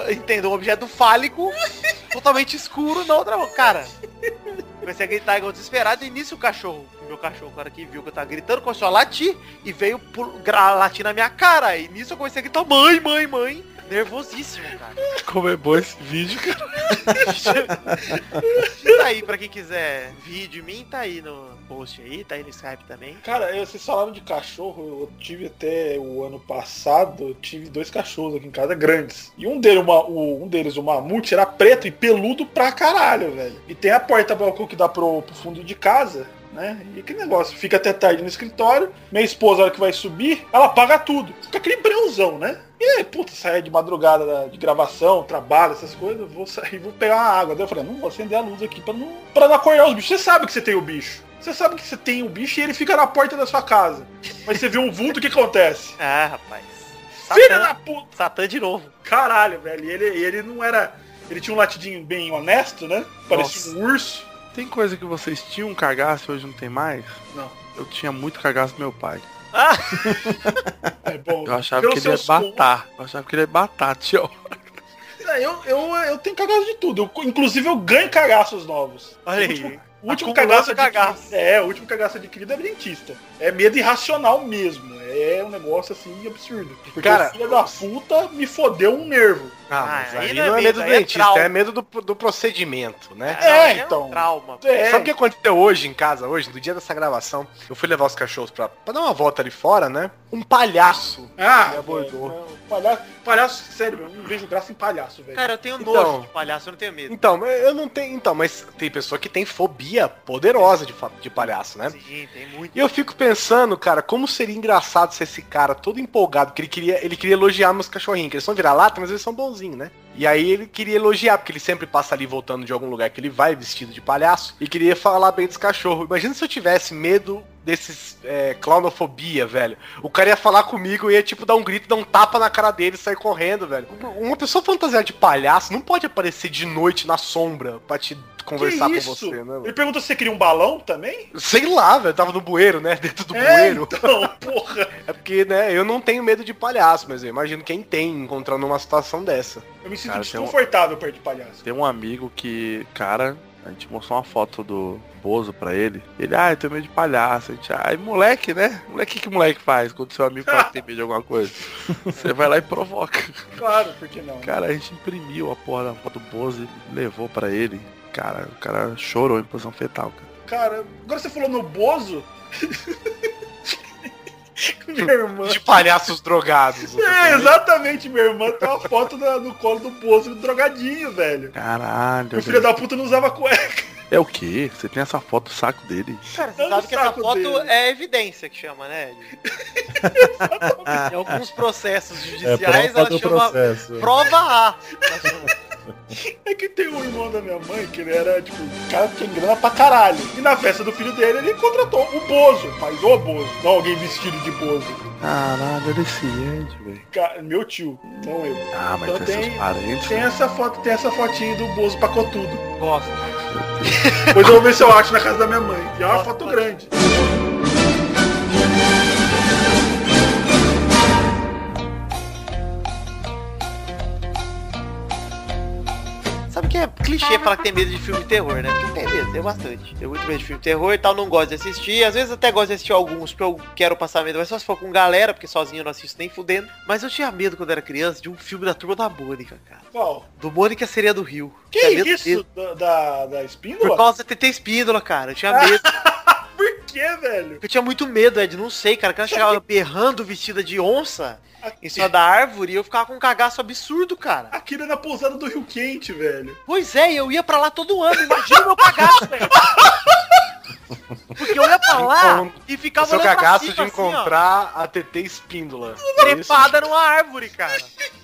entendo, um objeto fálico [LAUGHS] totalmente escuro na outra mão. Cara, comecei a gritar igual desesperado e nisso o cachorro, meu cachorro, o cara que viu que eu tava gritando, começou a latir e veio latir na minha cara. E nisso eu comecei a gritar, mãe, mãe, mãe. Nervosíssimo, cara. Como é bom esse vídeo, cara. [LAUGHS] tá aí pra quem quiser vídeo de mim, tá aí no post aí, tá aí no Skype também. Cara, eu- vocês falaram de cachorro, eu tive até o ano passado, eu tive dois cachorros aqui em casa grandes. E um deles, uma, o, um deles, o mamute, era preto e peludo pra caralho, velho. E tem a porta balcão que dá pro, pro fundo de casa. Né? E que negócio, fica até tarde no escritório, minha esposa, hora que vai subir, ela paga tudo. Fica aquele breuzão, né? E aí, puta, sair de madrugada da- de gravação, trabalho, essas coisas, vou sair, vou pegar uma água. Daí eu falei, não vou acender a luz aqui pra não, pra não acordar os bichos. Você sabe que você tem o bicho. Você sabe que você tem o bicho e ele fica na porta da sua casa. Mas você vê um vulto, o que acontece? Ah, [LAUGHS] rapaz. Filha da puta! Satã de novo. Caralho, velho. E ele, ele não era. Ele tinha um latidinho bem honesto, né? Parecia Nossa. um urso. Tem coisa que vocês tinham cagaço e hoje não tem mais? Não. Eu tinha muito cagaço do meu pai. Ah, [LAUGHS] É bom. Eu achava que ele ia batar. Eu achava que ele ia batar, tio. Eu, eu, eu tenho cagaço de tudo. Eu, inclusive eu ganho cagaços novos. olha O último- aí. O último cagaço cagaço. É, o último cagaço adquirido é dentista. É medo irracional mesmo. É um negócio assim absurdo. Porque Cara, o filho da puta me fodeu um nervo. Ah, mas Ah, aí aí não é não é medo, medo do é dentista, trauma. é medo do, do procedimento, né? Não, É, é então. trauma. É, Sabe o que aconteceu hoje em casa, hoje, no dia dessa gravação? Eu fui levar os cachorros pra, pra dar uma volta ali fora, né? Um palhaço. Ah, Me abordou. velho, palhaço, palhaço, sério, eu não vejo graça em palhaço, velho. Cara, eu tenho Então. nojo de palhaço, eu não tenho medo. Então, mas eu não tenho. Então, mas tem pessoa que tem fobia poderosa de, de palhaço, né? Sim, tem muito. E eu fico pensando, cara, como seria engraçado se esse cara todo empolgado, que ele queria, ele queria elogiar meus cachorrinhos, que eles são vira-lata, mas eles são bonzinhos, né? E aí ele queria elogiar, porque ele sempre passa ali voltando de algum lugar que ele vai vestido de palhaço, e queria falar bem dos cachorros. Imagina se eu tivesse medo desses é, clownofobia, velho. O cara ia falar comigo e ia tipo dar um grito, dar um tapa na cara dele e sair correndo, velho. Uma pessoa fantasiada de palhaço não pode aparecer de noite na sombra pra te conversar Que com isso? você, né? mano? Ele perguntou se você queria um balão também? Sei lá, velho, tava no bueiro, né? [LAUGHS] Dentro do é, bueiro. então, porra. [LAUGHS] É porque, né, eu não tenho medo de palhaço, mas eu imagino quem tem encontrando uma situação dessa. Eu me sinto Cara, tem um- desconfortável perto de palhaço. Tem um amigo que, cara, a gente mostrou uma foto do Bozo pra ele. Ele, ah, eu tenho medo de palhaço. A gente, ai, moleque, né? Moleque, o que que moleque faz quando seu amigo fala que tem medo de alguma coisa? [LAUGHS] Você vai lá e provoca. Claro, por que não? Cara, a gente imprimiu a porra da foto do Bozo e levou pra ele. Cara, o cara chorou em posição fetal, cara. Cara, agora você falou no Bozo. [LAUGHS] Minha irmã. De palhaços drogados. É, exatamente, minha irmã tem uma foto da- no colo do Bozo drogadinho, velho. Caralho. O filho da puta não usava cueca. É o quê? Você tem essa foto do saco dele? Cara, você sabe que essa foto dele. é evidência que chama, né? [LAUGHS] em alguns processos É judiciais, prova ela chama processo. prova A. [LAUGHS] É que tem um irmão da minha mãe que ele era, tipo, o cara tinha grana pra caralho. E na festa do filho dele, ele contratou o Bozo, mas o Bozo, não alguém vestido de Bozo. Caralho, ele se Ed, velho. Meu tio, não eu. Ah, mas Então tem seus parentes. Tem né? essa foto, tem essa fotinho do Bozo pacotudo. Gosto. Depois eu vou ver se eu acho na casa da minha mãe. E é uma foto grande. Sabe que é clichê falar que tem medo de filme de terror, né? Porque tenho medo, tenho bastante. Tenho muito medo de filme de terror e tal, não gosto de assistir. Às vezes até gosto de assistir alguns porque eu quero passar medo, mas só se for com galera, porque sozinho eu não assisto nem fudendo. Mas eu tinha medo quando era criança de um filme da turma da Mônica, cara. Qual? Do Mônica Sereia do Rio. Que medo isso? dele. Da, da, da Por espíndola? causa da TT Espíndola, cara. Eu tinha [LAUGHS] medo. Que, velho? Eu tinha muito medo, Ed, não sei, cara. Que ela chegava [LAUGHS] berrando vestida de onça em cima da árvore e eu ficava com um cagaço absurdo, cara. Aquilo na pousada do Rio Quente, velho. Pois é, e eu ia pra lá todo ano, imagina o meu cagaço, velho. [LAUGHS] Porque eu ia pra lá e O ficava seu olhando pra cagaço cima, de assim, ó, encontrar a TT espíndola. trepada numa árvore, cara. [LAUGHS]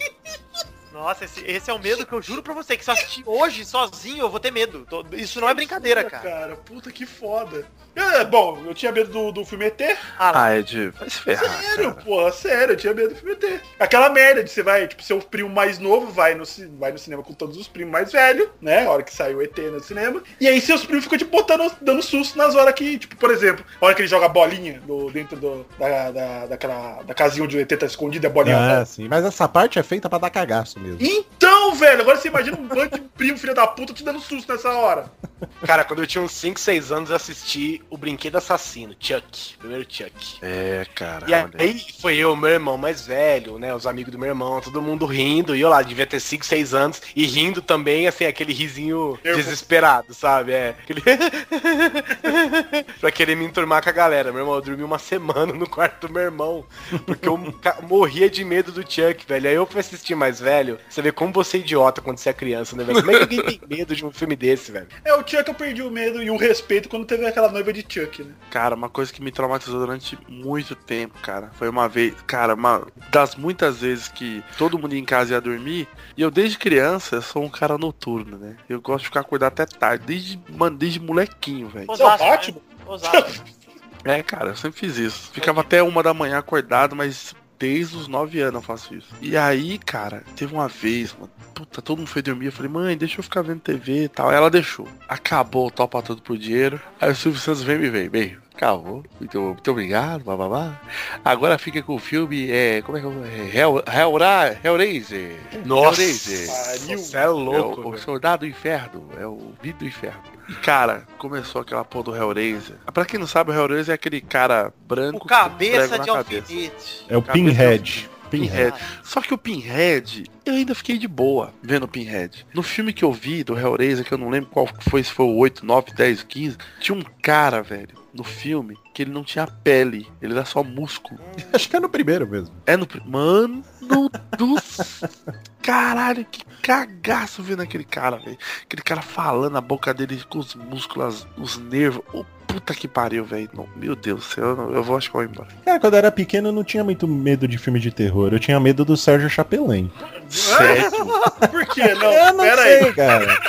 Nossa, esse, esse é o medo que eu juro pra você, que se eu assistir hoje sozinho eu vou ter medo. Isso não é brincadeira, Puta, cara. Puta que foda. É, bom, eu tinha medo do, do filme ET. Ah. Ah, Ed, vai se ferrar. Sério, cara. porra, sério, eu tinha medo do filme ET. Aquela merda de você vai, tipo, seu primo mais novo vai no, vai no cinema com todos os primos mais velhos, né? A hora que saiu o ET no cinema. E aí seus primos ficam, tipo, botando, dando susto nas horas que, tipo, por exemplo, a hora que ele joga a bolinha do, dentro do, da, da, daquela, da casinha onde o ET tá escondido, a bolinha Ah, sim. Mas essa parte é feita pra dar cagaço mesmo. Então, velho, agora você imagina um bando de primo, filho da puta, te dando susto nessa hora. Cara, quando eu tinha uns 5, 6 anos, eu assisti o Brinquedo Assassino, Chuck. Primeiro Chuck. É, cara. E olha. aí foi eu, meu irmão mais velho, né? Os amigos do meu irmão, todo mundo rindo. E eu lá, devia ter 5, 6 anos. E rindo também, assim, aquele risinho Nervoso. desesperado, sabe? É. Aquele... [LAUGHS] pra querer me enturmar com a galera. Meu irmão, eu dormi uma semana no quarto do meu irmão. Porque eu [LAUGHS] morria de medo do Chuck, velho. Aí eu fui assistir mais velho. Você vê como você é idiota quando você é criança, né, velho? Como é que alguém tem medo de um filme desse, velho? É, o Chuck eu perdi o medo e o respeito quando teve aquela noiva de Chuck, né? Cara, uma coisa que me traumatizou durante muito tempo, cara, foi uma vez, cara, uma das muitas vezes que todo mundo ia em casa ia dormir, e eu desde criança eu sou um cara noturno, né? Eu gosto de ficar acordado até tarde, desde, mano, desde molequinho, velho. Você é o Osasco, né? Batman? Osasco. É, cara, eu sempre fiz isso. Ficava até uma da manhã acordado, mas desde os nove anos eu faço isso. E aí, cara, teve uma vez, mano, puta, todo mundo foi dormir, eu falei, mãe, deixa eu ficar vendo TV e tal. Aí ela deixou. Acabou o topa tudo por dinheiro. Aí o Silvio Santos vem e me vem, bem. Acabou. Muito, muito obrigado, blá. Agora fica com o filme, é. Como é que é? Hell, Hellra, Hellraiser. Nossa, Hellraiser. Pariu. você é É louco, o, o velho. Soldado do Inferno, é o Vídeo do Inferno. E cara, começou aquela porra do Hellraiser. Pra quem não sabe, o Hellraiser é aquele cara branco O com cabeça de cabeça. alfinete. É o Cabeça Pinhead. Pinhead. Só que o Pinhead, eu ainda fiquei de boa vendo o Pinhead. No filme que eu vi do Hellraiser, que eu não lembro qual foi, se foi o 8, 9, 10, 15, tinha um cara, velho, no filme, que ele não tinha pele, ele era só músculo. Acho que é no primeiro mesmo. É no. pri- Mano do. [LAUGHS] Caralho, que cagaço vendo aquele cara, velho. Aquele cara falando a boca dele com os músculos, os nervos. Ô, puta que pariu, velho. Meu Deus do céu, eu, não- eu vou acho que eu vou embora. Cara, quando eu era pequeno eu não tinha muito medo de filme de terror. Eu tinha medo do Sérgio Chapelin. Sério? [LAUGHS] Por quê? Não, eu não pera sei, aí. cara.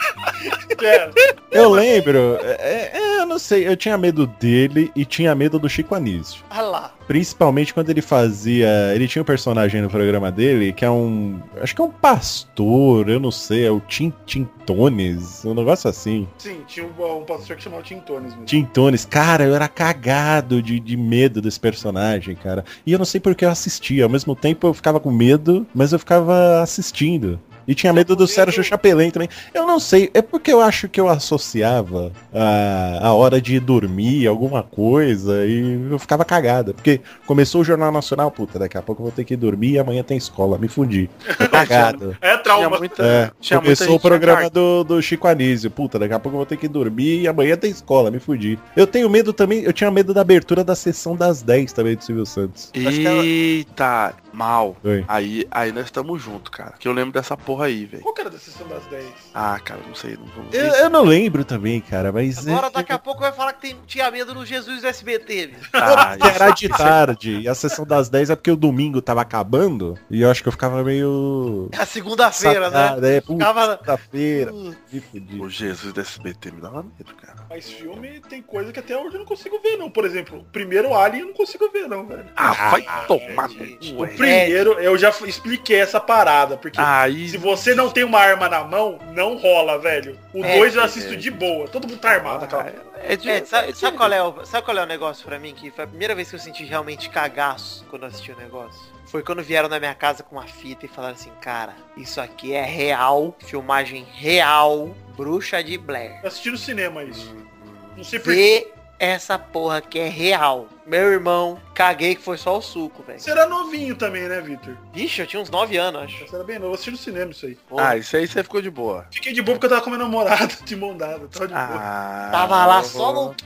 Pera. [LAUGHS] Eu lembro. é, é, eu não sei. Eu tinha medo dele e tinha medo do Chico Anísio. Olha lá. Principalmente quando ele fazia. Ele tinha um personagem no programa dele que é um. Acho que é um pastor, eu não sei, é o Tim Tintones, um negócio assim. Sim, tinha um, um pastor que chamava Tim Tones mesmo. Tintones, cara, eu era cagado de, de medo desse personagem, cara. E eu não sei porque eu assistia. Ao mesmo tempo eu ficava com medo, mas eu ficava assistindo. E tinha medo do Sérgio Chapelin também. Eu não sei, é porque eu acho que eu associava a, a hora de dormir, alguma coisa, e eu ficava cagada. Porque começou o Jornal Nacional, puta, daqui a pouco eu vou ter que dormir e amanhã tem escola, me fundi. Tô [LAUGHS] cagado. É Tinha trauma. muita. É, tinha muita começou o programa do, do Chico Anísio. Puta, daqui a pouco eu vou ter que dormir e amanhã tem escola, me fudi. Eu tenho medo também, eu tinha medo da abertura da sessão das 10 também do Silvio Santos. Eita! Mal. Oi. Aí, aí nós estamos juntos, cara. Que eu lembro dessa porra aí, velho. Qual que era da sessão das 10? Ah, cara, não sei. Não Eu, eu não lembro também, cara, mas... Agora é- daqui a pouco vai falar que tem, tinha medo no Jesus do SBT, bicho. Ah, que [LAUGHS] era de tarde. E a sessão das 10 é porque o domingo tava acabando. E eu acho que eu ficava meio... É a segunda-feira, né? É, puta, Ficava... feira Me fudi. O Jesus do SBT me dava medo, cara. Mas filme tem coisa que até hoje eu não consigo ver, não. Por exemplo, o primeiro Alien eu não consigo ver, não, velho. Ah, vai tomar no gente. cu, O hein? Primeiro, eu já expliquei essa parada, porque Aí. se você não tem uma arma na mão, não rola, velho. O É, 2 eu assisto de boa. Todo mundo tá armado naquela. É de, É, sabe, sabe qual é o, sabe qual é o negócio pra mim? Que foi a primeira vez que eu senti realmente cagaço quando eu assisti o negócio. Foi quando vieram na minha casa com uma fita e falaram assim, cara, isso aqui é real, filmagem real, bruxa de Blair. Eu assisti no cinema isso. Não sei porquê. Vê essa porra que é real. Meu irmão, caguei que foi só o suco, velho. Você era novinho também, né, Victor? Vixe, eu tinha uns 9 anos, acho. Você era bem novo. Eu assisti no cinema isso aí. Ah, isso aí você ficou de boa. Fiquei de boa porque eu tava com a minha namorada de mão dada. Tava de boa. Ah, Tava lá só no...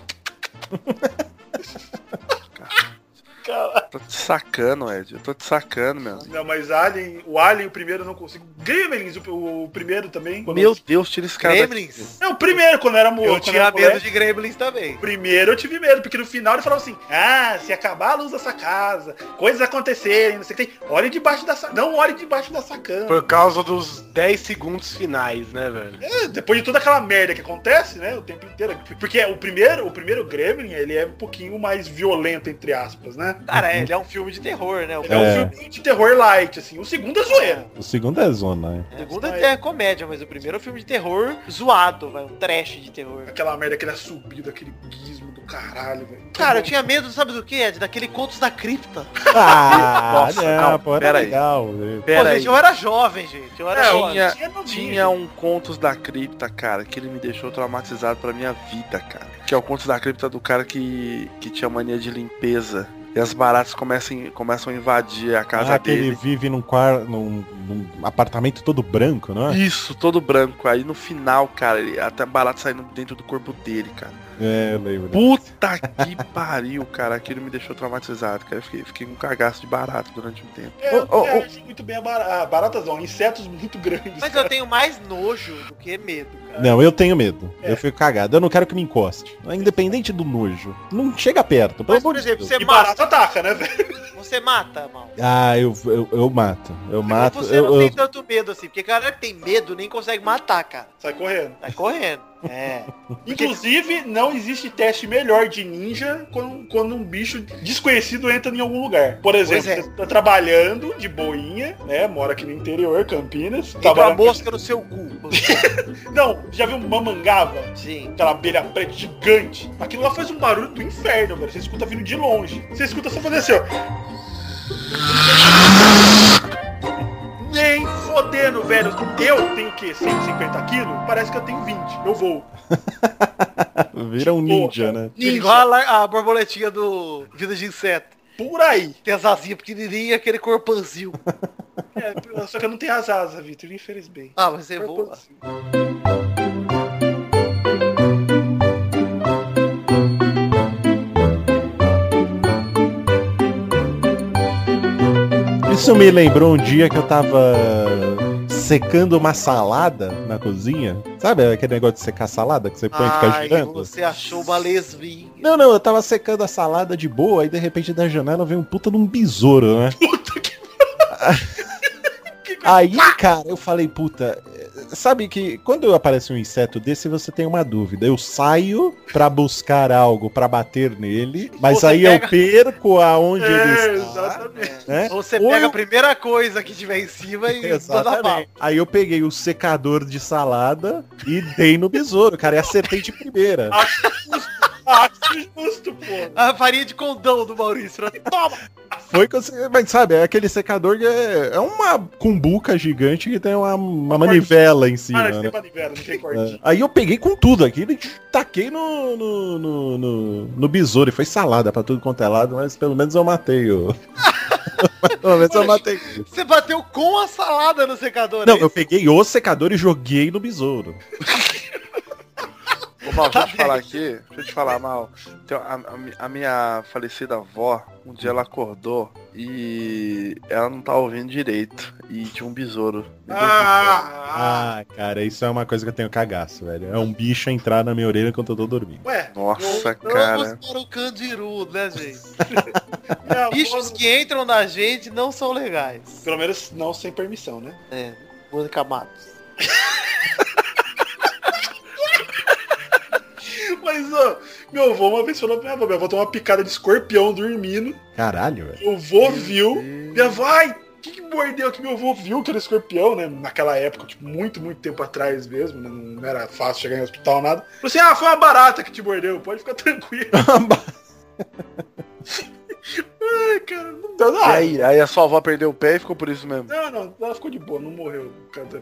Cara. Tô te sacando, Ed. Eu tô te sacando, meu. Não, mas Alien, o Alien, o primeiro eu não consigo. Gremlins, o, o primeiro também. quando- Meu Deus, tira esse cara daqui. Gremlins. É, o primeiro, quando era moço. Eu tinha medo de Gremlins também. Primeiro eu tive medo, porque no final ele falou assim, ah, se acabar a luz dessa casa, coisas acontecerem, não sei o que tem, olhe debaixo da. Não olhe debaixo da sacana. Por causa dos 10 segundos finais, né, velho? É, depois de toda aquela merda que acontece, né, o tempo inteiro. Porque o primeiro, o primeiro Gremlin, ele é um pouquinho mais violento, entre aspas, né? Cara, ele é um filme de terror, né? O Ele é, um É. filme de terror light, assim. O segundo é zoeira. O segundo é zona, né? O segundo é comédia, mas o primeiro é um filme de terror zoado, vai, um trash de terror. Aquela merda, aquele assobio, daquele gizmo do caralho, velho. Cara, eu tinha medo, sabe do que, Ed? Daquele Contos da Cripta. Ah, [LAUGHS] Nossa, não, calma, pô, era pera aí. legal. né? Pô, Pera aí. gente, eu era jovem, gente. Eu era É, jovem. Tinha, tinha tinha um Contos da Cripta, cara, que ele me deixou traumatizado pra minha vida, cara. Que é o Contos da Cripta do cara que, que tinha mania de limpeza. E as baratas começam, começam a invadir a casa Ah, que ele dele. vive num, quar... num, num apartamento todo branco, não é? Isso, todo branco. Aí no final, cara, ele, até barato saindo dentro do corpo dele, cara. É, eu lembro. Puta que pariu, cara. Aquilo me deixou traumatizado, cara. Eu fiquei, fiquei com um cagaço de barato durante um tempo. É, eu ô, reagi muito bem a bar- a baratas, não, insetos muito grandes. Mas eu tenho mais nojo do que medo, cara. Não, eu tenho medo. É. Eu fico cagado. Eu não quero que me encoste. Independente do nojo. Não chega perto. Pelo Mas, por exemplo, Deus. você E mata, barata ataca, né, velho? você mata, mal. Ah, eu, eu, eu mato. Eu mato. Você Eu, não tem eu- tanto medo assim, porque cara que tem medo nem consegue matar, cara. Sai correndo. Tá correndo. É. [LAUGHS] Inclusive, não existe teste melhor de ninja quando, quando um bicho desconhecido entra em algum lugar. Por exemplo, é. você tá trabalhando de boinha, né? Mora aqui no interior, Campinas. Entra a mosca no seu cu. [LAUGHS] Não, já viu uma mangava? Sim. Aquela abelha preta gigante. Aquilo lá faz um barulho do inferno, velho. Você escuta vindo de longe. Você escuta só fazer assim, ó. Velho. Eu tenho o quê? 150 quilos? Parece que eu tenho 20. Eu vou. [LAUGHS] Vira um ninja, né? Igual a, a borboletinha do Vida de Inseto. Por aí. Tem as asinhas pequenininhas e aquele corpanzil. [LAUGHS] É, só que eu não tenho as asas, Vitor, infelizmente. Ah, mas você voa. Corpanzil. Isso me lembrou um dia que eu tava secando uma salada na cozinha. Sabe aquele negócio de secar salada que você põe e fica girando? você achou uma lesbinha. Não, não, eu tava secando a salada de boa, aí de repente da janela veio um puta de um besouro, né? Puta que [LAUGHS] Aí, cara, eu falei, puta, eh, sabe que quando aparece um inseto desse, você tem uma dúvida. Eu saio pra buscar algo pra bater nele, mas Você aí pega- eu perco aonde É, ele está. exatamente. Né? Ou você Ou pega eu- a primeira coisa que tiver em cima e. Exatamente. Aí eu peguei o secador de salada e dei no besouro, cara, e acertei de primeira. [LAUGHS] Ah, justo, pô. A farinha de condão do Maurício. né? Toma! Foi que eu, se- mas sabe, é aquele secador que é, é uma cumbuca gigante que tem uma, uma manivela em Ah, cima, não né? tem manivela, não tem É. Aí eu peguei com tudo aquilo e taquei no, no, no, no, no besouro. E foi salada pra tudo quanto é lado, mas pelo menos eu matei o. [LAUGHS] pelo menos eu matei. Você bateu com a salada no secador, Não, né? eu peguei o secador e joguei no besouro. [LAUGHS] Mal, deixa eu te falar aqui, deixa eu te falar, Mal. Então, a, a mi- a minha falecida avó, Um dia ela acordou e ela não tava ouvindo direito. E tinha um besouro. Ah, Ah, cara, isso é uma coisa que eu tenho cagaço, velho. É um bicho entrar na minha orelha enquanto eu tô dormindo. ué. Nossa, cara. Para o Candiru, né, gente? [LAUGHS] Bichos que entram na gente não são legais. Pelo menos não sem permissão, né? É, Mônica Matos. [LAUGHS] Ó, meu avô uma vez falou pra minha avó, minha avó tem uma picada de escorpião dormindo. Caralho, velho. Meu avô viu. Minha avó, ai, que, que mordeu que meu avô viu que era escorpião, né? Naquela época, tipo, muito, muito tempo atrás mesmo, né? Não era fácil chegar em hospital, nada. Falou assim, ah, foi uma barata que te mordeu, pode ficar tranquilo. [LAUGHS] [LAUGHS] Ai, cara, não dá E nada. aí, aí a sua avó perdeu o pé e ficou por isso mesmo. Não, não, ela ficou de boa, não morreu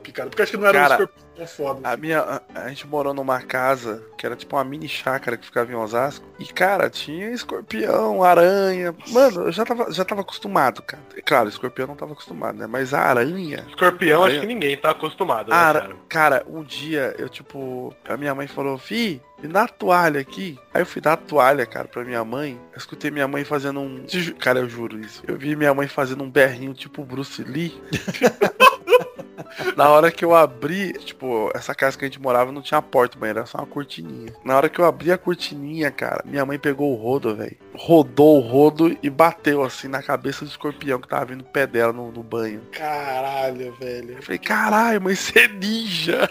picada. Porque acho que não era Cara, um escorpião tão foda. A minha. A, a gente morou numa casa que era tipo uma mini chácara que ficava em Osasco. E, cara, tinha escorpião, aranha. Mano, eu já tava, já tava acostumado, cara. Claro, escorpião não tava acostumado, né? Mas a aranha. Escorpião, acho Aí, que ninguém tá acostumado, né, Ara... cara? Cara, um dia eu, tipo, a minha mãe falou, fi, me dá a toalha aqui. Aí eu fui dar a toalha, cara, pra minha mãe. Eu escutei minha mãe fazendo um. Cara, eu juro isso. Eu vi minha mãe fazendo um berrinho tipo Bruce Lee. [LAUGHS] Na hora que eu abri, tipo, essa casa que a gente morava não tinha porta, banheiro, era só uma cortininha. Na hora que eu abri a cortininha, cara, minha mãe pegou o rodo, velho. Rodou o rodo e bateu assim na cabeça do escorpião que tava vindo no pé dela no, no banho. Caralho, velho. Eu falei, caralho, mas você é ninja.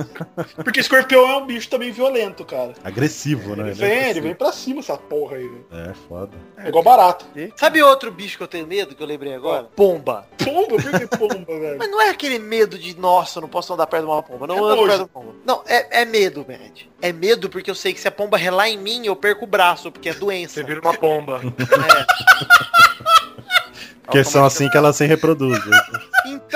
[LAUGHS] Porque escorpião é um bicho também violento, cara. Agressivo, né? Ele vem, ele vem pra cima essa porra aí, velho. É, foda. É igual barata. Sabe outro bicho que eu tenho medo, que eu lembrei agora? Pomba. Pomba? Por que pomba, velho? Mas não é aquele medo de, nossa, eu não posso andar perto de uma pomba. Não É ando perto de uma pomba. Não, é, é medo, Matt. É medo porque eu sei que se a pomba relar em mim, eu perco o braço, porque é doença. Você vira uma pomba. [LAUGHS] Porque são assim que elas se reproduzem.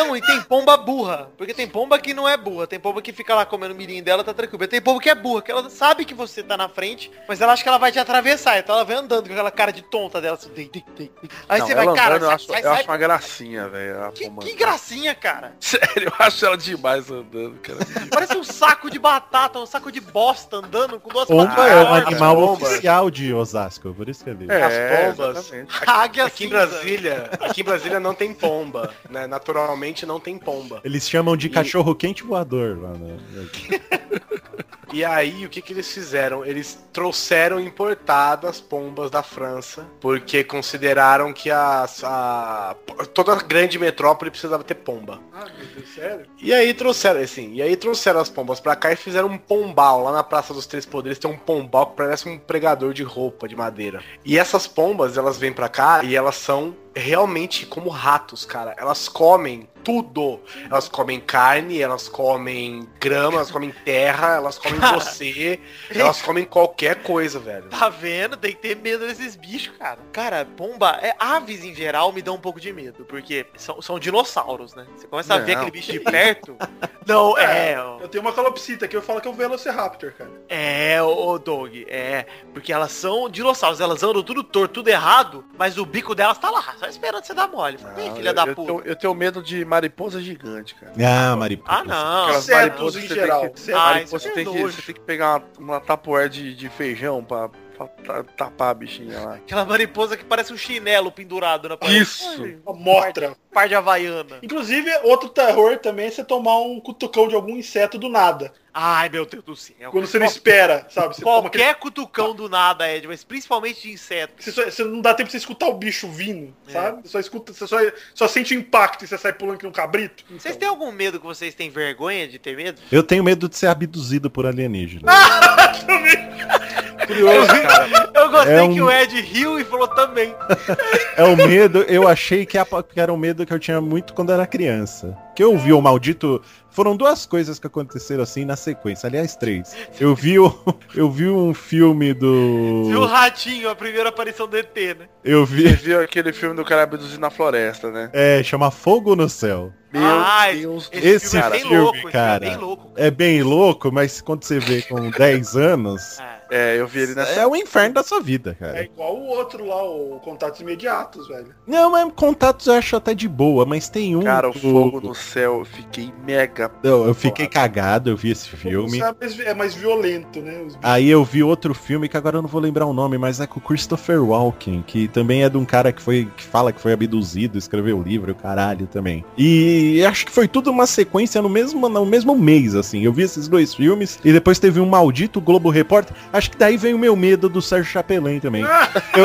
Então, e tem pomba burra. Porque tem pomba que não é burra. Tem pomba que fica lá comendo o mirim dela, tá tranquilo. Tem pomba que é burra, que ela sabe que você tá na frente, mas ela acha que ela vai te atravessar. Então ela vem andando com aquela cara de tonta dela. Assim, dei, dei, dei. Aí Não, você vai, cara, andando, eu sai, acho, sai, eu sai. acho uma gracinha, velho. Que, que gracinha, cara. [LAUGHS] Sério, eu acho ela demais andando, cara. Parece um saco de batata, um saco de bosta andando com duas Pomba patas. é um animal pomba. oficial de Osasco, por isso que ele. É, As pombas. Águia Aqui em. Brasília, aqui em Brasília não tem pomba, né? Naturalmente não tem pomba. Eles chamam de cachorro quente voador lá no... [LAUGHS] E aí, o que que eles fizeram? Eles trouxeram importado as pombas da França, porque consideraram que as, a, toda grande metrópole precisava ter pomba. Ah, meu Deus, sério? E aí trouxeram, assim, e aí trouxeram as pombas pra cá e fizeram um pombal. Lá na Praça dos Três Poderes tem um pombal que parece um pregador de roupa de madeira. E essas pombas, elas vêm pra cá e elas são realmente como ratos, cara. Elas comem tudo. Elas comem carne, elas comem grama, elas comem terra, elas comem você, elas comem qualquer coisa, velho. Tá vendo? Tem que ter medo desses bichos, cara. Cara, pomba, é, aves em geral me dão um pouco de medo, porque são, são dinossauros, né? Você começa a ver Não. aquele bicho de perto. [LAUGHS] Não, é, ó. Eu tenho uma calopsita que eu falo que é um Velociraptor, cara. é, ô Doug, é. Porque elas são dinossauros, elas andam tudo torto, tudo errado, mas o bico delas tá lá, só esperando você dar mole. Vem, filha eu, da eu puta. tenho, eu tenho medo de mariposa gigante, cara. Ah, mariposa. Ah, não. Aquelas Insetos mariposas em que você geral. Tem que, Insetos. Ah, mariposa, é você, tem que, você tem que pegar uma, uma de, de feijão pra, pra tapar a bichinha lá. Aquela mariposa que parede um chinelo pendurado na parede. Isso. Ai, Uma motra. Par de havaiana. Inclusive, outro terror também é você tomar um cutucão de algum inseto do nada. Ai, meu Deus do céu. Quando você não espera, sabe? Você, toma aquele- Qualquer cutucão do nada, Ed, mas principalmente de inseto. você, só- você não dá tempo pra você escutar o bicho vindo, É. sabe? Você só escuta, você só, só sente o impacto e você sai pulando que um cabrito. Vocês Então, têm algum medo que vocês têm vergonha de ter medo? Eu tenho medo de ser abduzido por alienígena. [LAUGHS] Curioso, cara. Eu gostei É um- que o Ed riu e falou também. [LAUGHS] É o medo, eu achei que era um medo que eu tinha muito quando era criança. Que eu vi o maldito. Foram duas coisas que aconteceram assim na sequência. Aliás, três. Eu vi, o, [LAUGHS] eu vi um filme do. Viu o ratinho, a primeira aparição do ET, né? Eu Você vi. viu aquele filme do cara abduzido na floresta, né? É, chama Fogo no Céu. Meu Ah, Deus esse filme é cara, bem filme, louco, esse filme cara. é bem louco. É bem louco, mas quando você vê com 10 anos, É. É, eu vi ele nessa. É o inferno da sua vida, É cara. igual o outro lá, o Contatos Imediatos, velho. Não, mas contatos eu acho até de boa, mas tem um. Cara, o fogo no céu, eu fiquei mega. Eu, eu fiquei cagado, eu vi esse filme. É mais, é mais violento, né? Aí eu vi outro filme que agora eu não vou lembrar o nome, mas é com o Christopher Walken, que também é de um cara que foi que fala que foi abduzido, escreveu o livro, o caralho também. E acho que foi tudo uma sequência no mesmo no mesmo mês assim. Eu vi esses dois filmes e depois teve um maldito Globo Repórter. Acho que daí vem o meu medo do Sérgio Chapelin também. eu,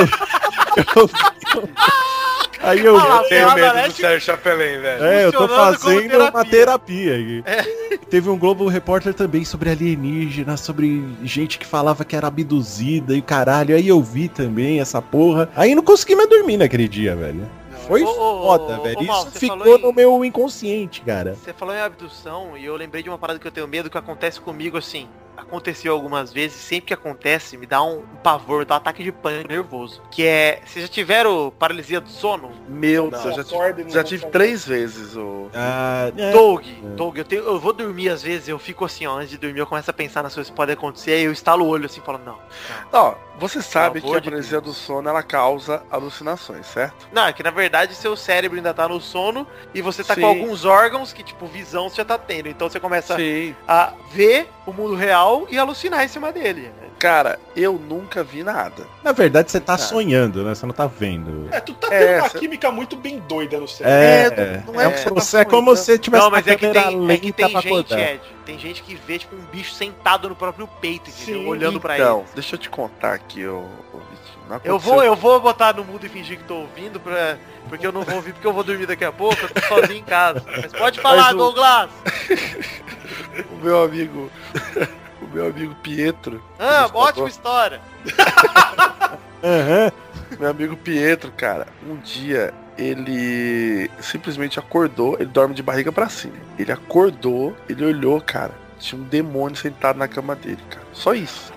eu- Aí eu Ah, Tenho Piada, medo do Sérgio Chapelin, velho. é, eu tô fazendo uma terapia aqui. É. Teve um Globo Repórter também sobre alienígena, sobre gente que falava que era abduzida e o caralho. Aí eu vi também essa porra. Aí não consegui mais dormir naquele dia, velho. Foi Ô, foda, ô, velho. ô, Mal, Isso ficou em- no meu inconsciente, cara. Você falou em abdução e eu lembrei de uma parada que eu tenho medo que acontece comigo assim. Aconteceu algumas vezes, sempre que acontece, me dá um pavor, dá um ataque de pânico nervoso. Que é. Vocês já tiveram paralisia do sono? Meu Deus, eu já e tive, já tive três vezes o. Ah, é. Doug, Doug, eu, tenho, eu vou dormir às vezes, eu fico assim, ó, antes de dormir, eu começo a pensar nas coisas que podem acontecer, aí eu estalo o olho assim, falo, não. Ó, você sabe que a de paralisia do sono ela causa alucinações, certo? Não, é que na verdade seu cérebro ainda tá no sono e você tá Sim. com alguns órgãos que, tipo, visão você já tá tendo. Então você começa Sim. a ver o mundo real e alucinar em cima dele. Cara, eu nunca vi nada. Na verdade, você tá Cara. sonhando, né? Você não tá vendo. É, tu tá É, tendo uma cê- química muito bem doida no cérebro. É, não é que você você tá é como se tivesse Não, mas é que tem, é que tem pra gente, acordar. Ed, tem gente que vê, tipo, um bicho sentado no próprio peito, entendeu? Sim, Olhando pra Então, ele. deixa eu te contar aqui, ô, ô Eu vou, eu vou botar no mudo e fingir que tô ouvindo, pra... porque eu não vou ouvir porque eu vou dormir daqui a pouco, eu tô sozinho em casa. Mas pode falar, Mas o- Douglas! [LAUGHS] O meu amigo. O meu amigo Pietro. Ah, ótima história! [LAUGHS] Aham. Meu amigo Pietro, cara, um dia ele simplesmente acordou, ele dorme de barriga pra cima. Ele acordou, ele olhou, cara, tinha um demônio sentado na cama dele, cara. Só isso.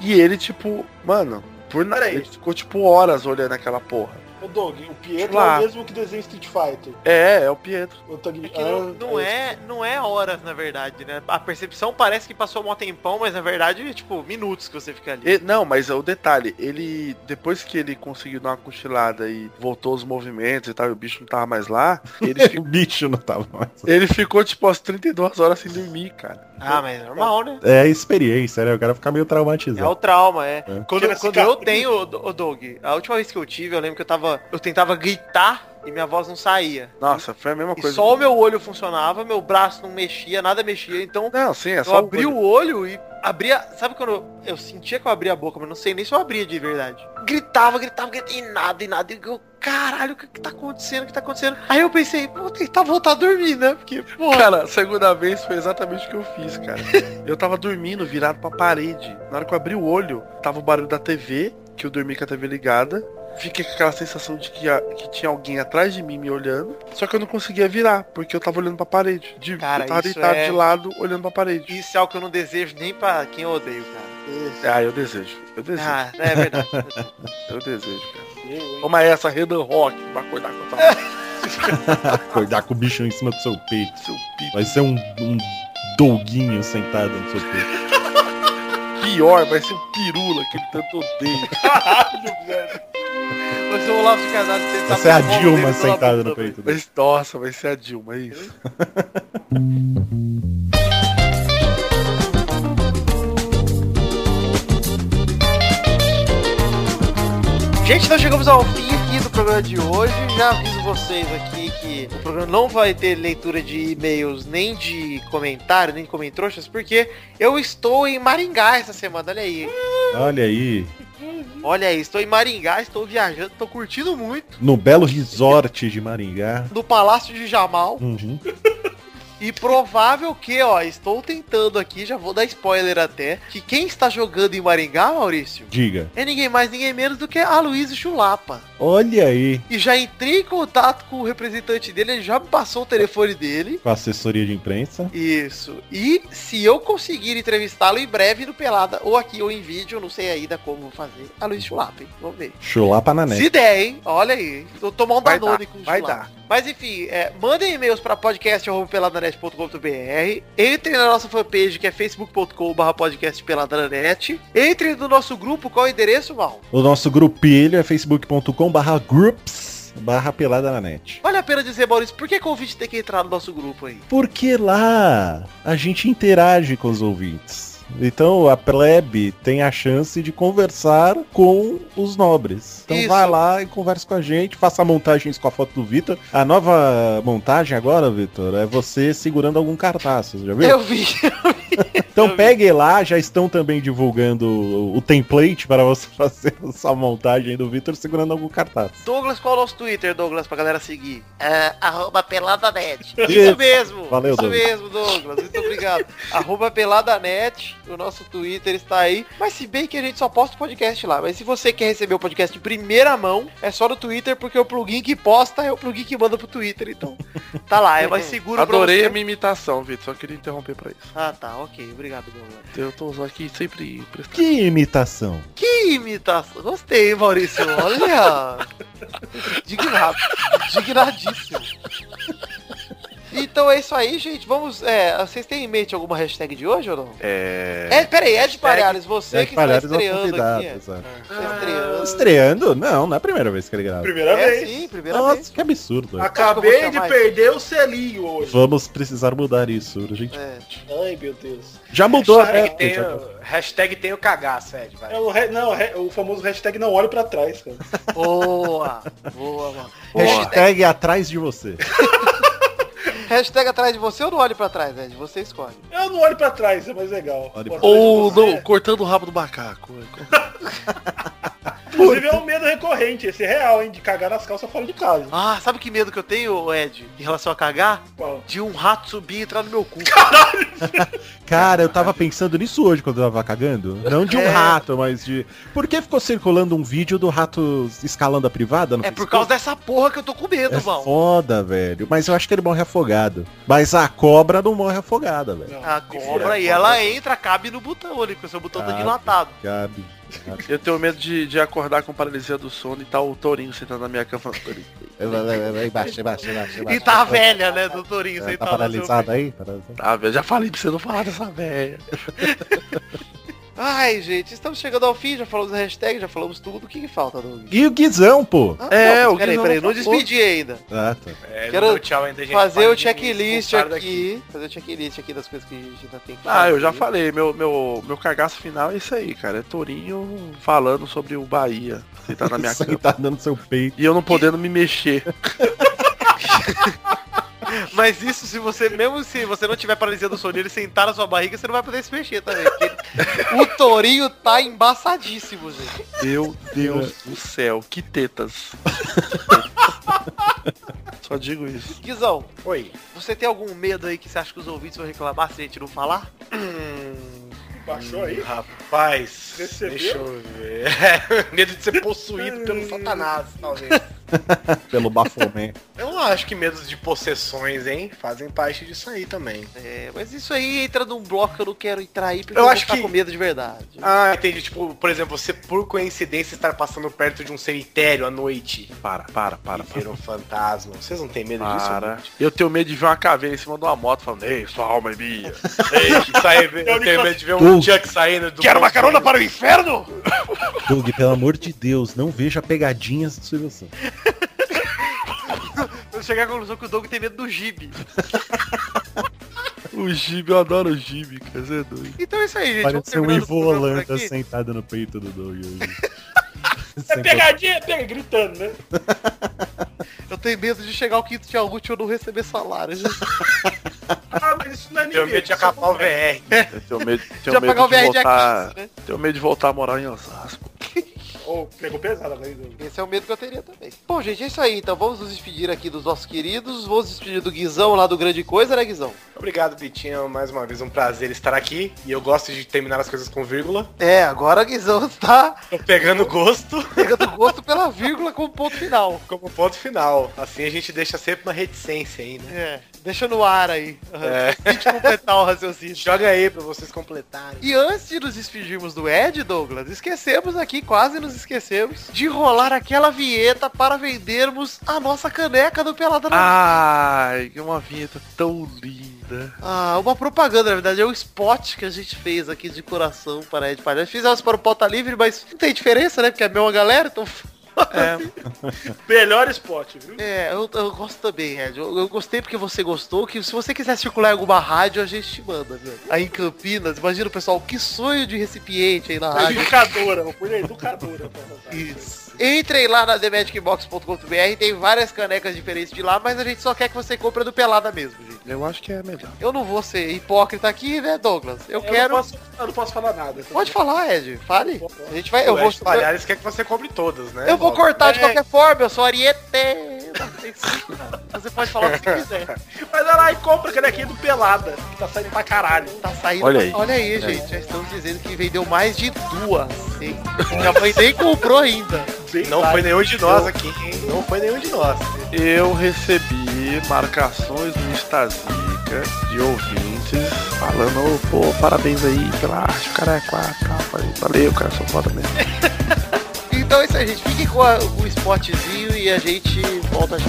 E ele, tipo, mano, por nada. Ele ficou tipo horas olhando aquela porra. Ô, Doug, o Pietro Lá. é o mesmo que desenha Street Fighter. É, é o Pietro. O Tug... É que não, Ah, não é, não é horas, na verdade, né? A percepção parece que passou um tempão, mas na verdade é tipo minutos que você fica ali. E- não, mas o detalhe, ele. Depois que ele conseguiu dar uma cochilada e voltou os movimentos e tal, e o bicho não tava mais lá, [LAUGHS] ele, fi- O bicho não tava mais. ele ficou tipo as 32 horas sem dormir, cara. Ah, mas é normal, né? É a experiência, né? O cara fica meio É traumatizado. o trauma, é. É. Quando, quando eu tenho, o o Doug, a última vez que eu tive, eu lembro que eu tava. Eu tentava gritar e minha voz não saía. Nossa, foi a mesma E coisa. só o meu olho funcionava, meu braço não mexia, nada mexia, então Não, sim, é eu só o abri olho. o olho e abria. Sabe quando eu, eu sentia que eu abria a boca, mas não sei nem se eu abria de verdade. Gritava, gritava, gritava, e nada, e nada. E eu, caralho, o que, que tá acontecendo? O que tá acontecendo? Aí eu pensei, vou tentar voltar a dormir, né? Porque, porra. Cara, a segunda vez foi exatamente o que eu fiz, cara. [LAUGHS] Eu tava dormindo, virado pra parede. Na hora que eu abri o olho, tava o barulho da TV, que eu dormi com a TV ligada. Fiquei com aquela sensação de que, a- que tinha alguém atrás de mim me olhando. Só que eu não conseguia virar, porque eu tava olhando pra parede. De, Cara, eu tava isso deitado é- de lado, olhando pra parede. Isso é algo que eu não desejo nem pra quem eu odeio, cara. Ah, eu desejo. Eu desejo. Ah, é verdade. [LAUGHS] Eu desejo, cara. eu? Toma essa, Redan Rock, pra acordar com essa [LAUGHS] Acordar com o bicho em cima do seu peito. seu pico. Vai ser um, um douguinho sentado no seu peito. [LAUGHS] Pior, vai ser um pirula que ele tanto odeia. Caralho, velho. Você o Olavo de casado tentar Vai ser a Dilma sentada no peito dele. Mas, nossa, vai ser a Dilma, é isso. Gente, então chegamos ao fim aqui do programa de hoje. Já aviso vocês aqui que o programa não vai ter leitura de e-mails nem de comentário, nem de comentroxas, porque eu estou em Maringá essa semana, olha aí. Olha aí, Olha aí, estou em Maringá, estou viajando, estou curtindo muito. no belo resort de Maringá. No Palácio de Jamal. Uhum. [LAUGHS] E provável que, ó, estou tentando aqui, já vou dar spoiler até, que quem está jogando em Maringá, Maurício, Diga. é ninguém mais, ninguém menos do que a Luiz Chulapa. Olha aí, E já entrei em contato com o representante dele, ele já me passou o telefone dele. com a assessoria de imprensa. Isso. E se eu conseguir entrevistá-lo em breve no Pelada, ou aqui ou em vídeo, não sei ainda como vou fazer. A Luiz Chulapa, hein? Vamos ver. Chulapa na net. Se der, hein? Olha aí. Vou tomar um Vai Danone dar, com o vai Chulapa. dar. Mas enfim, é, mandem e-mails para podcast.peladanet.com.br. Entrem na nossa fanpage que é facebook.com.br podcastpeladanet. Entrem no nosso grupo, qual é o endereço, Mal? O nosso grupelho é facebook.com barra groups barra pelada na net. Vale a pena dizer, Maurício, por que convite tem que entrar no nosso grupo aí? Porque lá a gente interage com os ouvintes. Então a plebe tem a chance de conversar com os nobres. Então Isso. vai lá e converse com a gente, faça montagens com a foto do Vitor. A nova montagem agora, Vitor, é você segurando algum cartaz, você já viu? Eu vi. [LAUGHS] Então eu vi. pegue lá, já estão também divulgando o, template para você [LAUGHS] fazer essa montagem do Vitor segurando algum cartaz. Douglas, qual é o nosso Twitter, Douglas, pra galera seguir? É, arroba peladanet. Isso. Mesmo. Valeu, Isso Douglas. mesmo, Douglas. Muito obrigado. [LAUGHS] arroba peladanet. O nosso Twitter está aí. Mas se bem que a gente só posta o podcast lá. Mas se você quer receber o podcast de primeira mão, é só no Twitter, porque o plugin que posta é o plugin que manda pro Twitter. Então, tá lá. É mais seguro Adorei pra a minha imitação, Vitor. Só queria interromper pra isso. Ah, tá. Ok. Obrigado, Douglas. Eu tô usando aqui sempre prestando. Que imitação. Que imitação. Gostei, Maurício. Olha. [LAUGHS] Dignado. Dignadíssimo. Então é isso aí, gente. Vamos. É, vocês têm em mente alguma hashtag de hoje ou não? É. É, peraí, Ed Palhares, você Ed que Palhares é está estreando aqui. É. exato. Está estreando. Estreando? Não, não é a primeira vez que ele grava. Primeira É vez. sim, primeira Nossa, vez. que absurdo. Acabei de perder o selinho hoje. Vamos precisar mudar isso, urgente. É. Ai, meu Deus. Já mudou a Hashtag é, tem, já- o- hashtag tem o cagaço, Ed, vai. É o re- não, re- o famoso hashtag não olhe pra trás, cara. Boa, boa, mano. Boa. Hashtag, Hashtag atrás de você. [LAUGHS] hashtag atrás de você ou não olhe pra trás, Ed? Você escolhe. Eu não olho pra trás, é mais legal. Olhe pra- Ou não, cortando o rabo do macaco. [LAUGHS] Inclusive é um medo recorrente, esse é real, hein, de cagar nas calças fora de casa. Ah, sabe que medo que eu tenho, Ed, em relação a cagar? Qual? De um rato subir e entrar no meu cu. [LAUGHS] Cara, eu tava pensando nisso hoje quando eu tava cagando. Não de um É. rato, mas de. Por que ficou circulando um vídeo do rato escalando a privada? no É por causa dessa porra que eu tô com medo, É mal. foda, velho. Mas eu acho que ele morre afogado. Mas a cobra não morre afogada, velho. Não, A cobra e ela entra, cabe no botão ali, porque o seu botão tá Cabe. dilatado. Gabi. Eu tenho medo de, de acordar com paralisia do sono e tá o tourinho sentado na minha cama falando. "Torinho, Embaixo, embaixo, embaixo, E tá a velha, né, do Torinho, Tá sentado seu paralisado aí? Paralisado. Tá, já falei pra você não falar dessa velha. Ai, gente, estamos chegando ao fim, já falamos da hashtag, já falamos tudo. O que, que falta, Doug? E o Guizão, pô? Ah, É, não, o peraí, Guizão peraí, não não despedi ainda. Ah, tá. É, Quero tchau ainda, gente. Fazer o checklist aqui. Fazer o checklist aqui das coisas que a gente ainda tem que Ah, eu fazer. já falei, meu, meu, meu cagaço final é isso aí, cara. É Tourinho falando sobre o Bahia, sentado na minha [LAUGHS] cama. Sentado no seu peito. E eu não podendo me mexer. [LAUGHS] Mas isso, se você, mesmo se você não tiver paralisia do sono e ele sentar na sua barriga, você não vai poder se mexer também. o Torinho tá embaçadíssimo, gente. Meu Deus do céu, que tetas. [LAUGHS] Só digo isso. Guizão, Oi. você tem algum medo aí que você acha que os ouvintes vão reclamar se a gente não falar? Baixou aí? Rapaz, Recebeu? deixa eu ver. [LAUGHS] medo de ser possuído pelo satanás, talvez. [LAUGHS] Pelo Bafomé. Eu não acho que medos de possessões, hein, fazem parte disso aí também. É, mas isso aí entra num bloco que eu não quero entrar aí, porque Eu eu, acho vou ficar que- com medo de verdade. Ah, entendi. Tipo, por exemplo, você por coincidência estar passando perto de um cemitério à noite Para, para, para, e para. ver um fantasma. Vocês não têm medo disso? Para. Eu tenho medo de ver uma caveira em cima de uma moto falando, ei, sua alma é minha. Ei, sair, eu tenho medo de ver um Tu- Chuck saindo do. Quero uma carona para o inferno? Doug, pelo amor de Deus, não veja pegadinhas do Silvio Santos. [LAUGHS] Eu cheguei à conclusão que o Doug tem medo do Gibe. [LAUGHS] O Gibe, eu adoro o Gibe, cara. Você é doido. Então é isso aí, gente. Parece um Ivo Holanda sentado no peito do Doug hoje. [LAUGHS] É pegadinha, pega, gritando, né? Eu tenho medo de chegar ao quinto dia útil e eu não receber salário. Ah, mas isso não é Tenho ninguém. medo de acabar o VR. Eu tenho medo, tenho de VR dia voltar. 15, né? Tenho medo de voltar a morar em Osasco. Ô, pegou hein, Doug? Esse é o medo que eu teria também. Bom, gente, é isso aí. Então vamos nos despedir aqui dos nossos queridos. Vamos despedir do Guizão lá do Grande Coisa, né, Guizão? Obrigado, Bitinho. Mais uma vez um prazer estar aqui. E eu gosto de terminar as coisas com vírgula. É, agora o Guizão está Tô pegando gosto pegando gosto pela vírgula como ponto final. como ponto final. Assim a gente deixa sempre uma reticência aí, né? É. Deixa no ar aí. É. Tente completar o raciocínio. Joga aí pra vocês completarem. E antes de nos despedirmos do Ed, Douglas, esquecemos aqui, quase nos esquecemos, de rolar aquela vinheta para vendermos a nossa caneca do Pelada Ai, que uma vinheta tão linda. Ah, uma propaganda, na verdade, é um spot que a gente fez aqui de coração para Ed Palhaço. Fizemos para o Pauta Livre, mas não tem diferença, né? Porque é a mesma galera, então... É, Melhor spot, viu? É, eu, eu gosto também, Ed. Eu, eu gostei porque você gostou, que se você quiser circular em alguma rádio, a gente te manda, velho. Aí em Campinas, imagina o pessoal, que sonho de recipiente aí na rádio. Educadora, vou pôr educadora. Isso. Entrem lá na TheMagicBox.com.br, tem várias canecas diferentes de lá, mas a gente só quer que você compre a do Pelada mesmo, gente. eu acho que é melhor. Eu não vou ser hipócrita aqui, né, Douglas? Eu, Eu quero... Não posso, eu não posso falar nada. Pode falar, Ed. Fale. A gente vai... Eu O vou... Ed Palhares quer que você compre todas, né? Eu vou cortar de É. qualquer forma, eu sou Ariete. [LAUGHS] Você pode falar o que você quiser. Mas vai lá e compra a canequinha do Pelada, que tá saindo pra caralho. Tá saindo. Olha aí. Olha aí, gente. Já estamos dizendo que vendeu mais de duas. Hein? Minha mãe nem comprou ainda. Bem Não vai. foi nenhum de nós aqui, hein? Não foi nenhum de nós. Eu recebi marcações no Instazica de ouvintes falando, "Ô, pô, parabéns aí pela arte, o cara é quatro. Falei, Valeu, cara, sou foda mesmo. [LAUGHS] Então é isso aí, gente. Fiquem com a- o spotzinho e a gente volta já.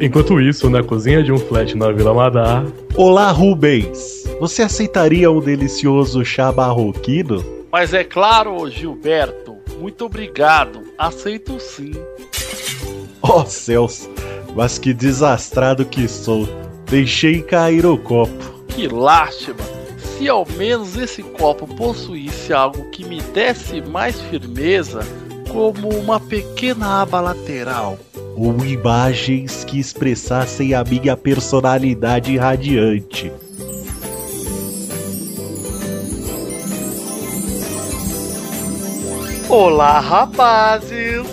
Enquanto isso, na cozinha de um flat na Vila Madá, Olá, Rubens. Você aceitaria um delicioso chá barroquino? Mas é claro, Gilberto. Muito obrigado. Aceito sim. Oh, céus. Mas que desastrado que sou. Deixei cair o copo. Que lástima. Se ao menos esse copo possuísse algo que me desse mais firmeza, como uma pequena aba lateral. Ou imagens que expressassem a minha personalidade radiante. Olá, rapazes!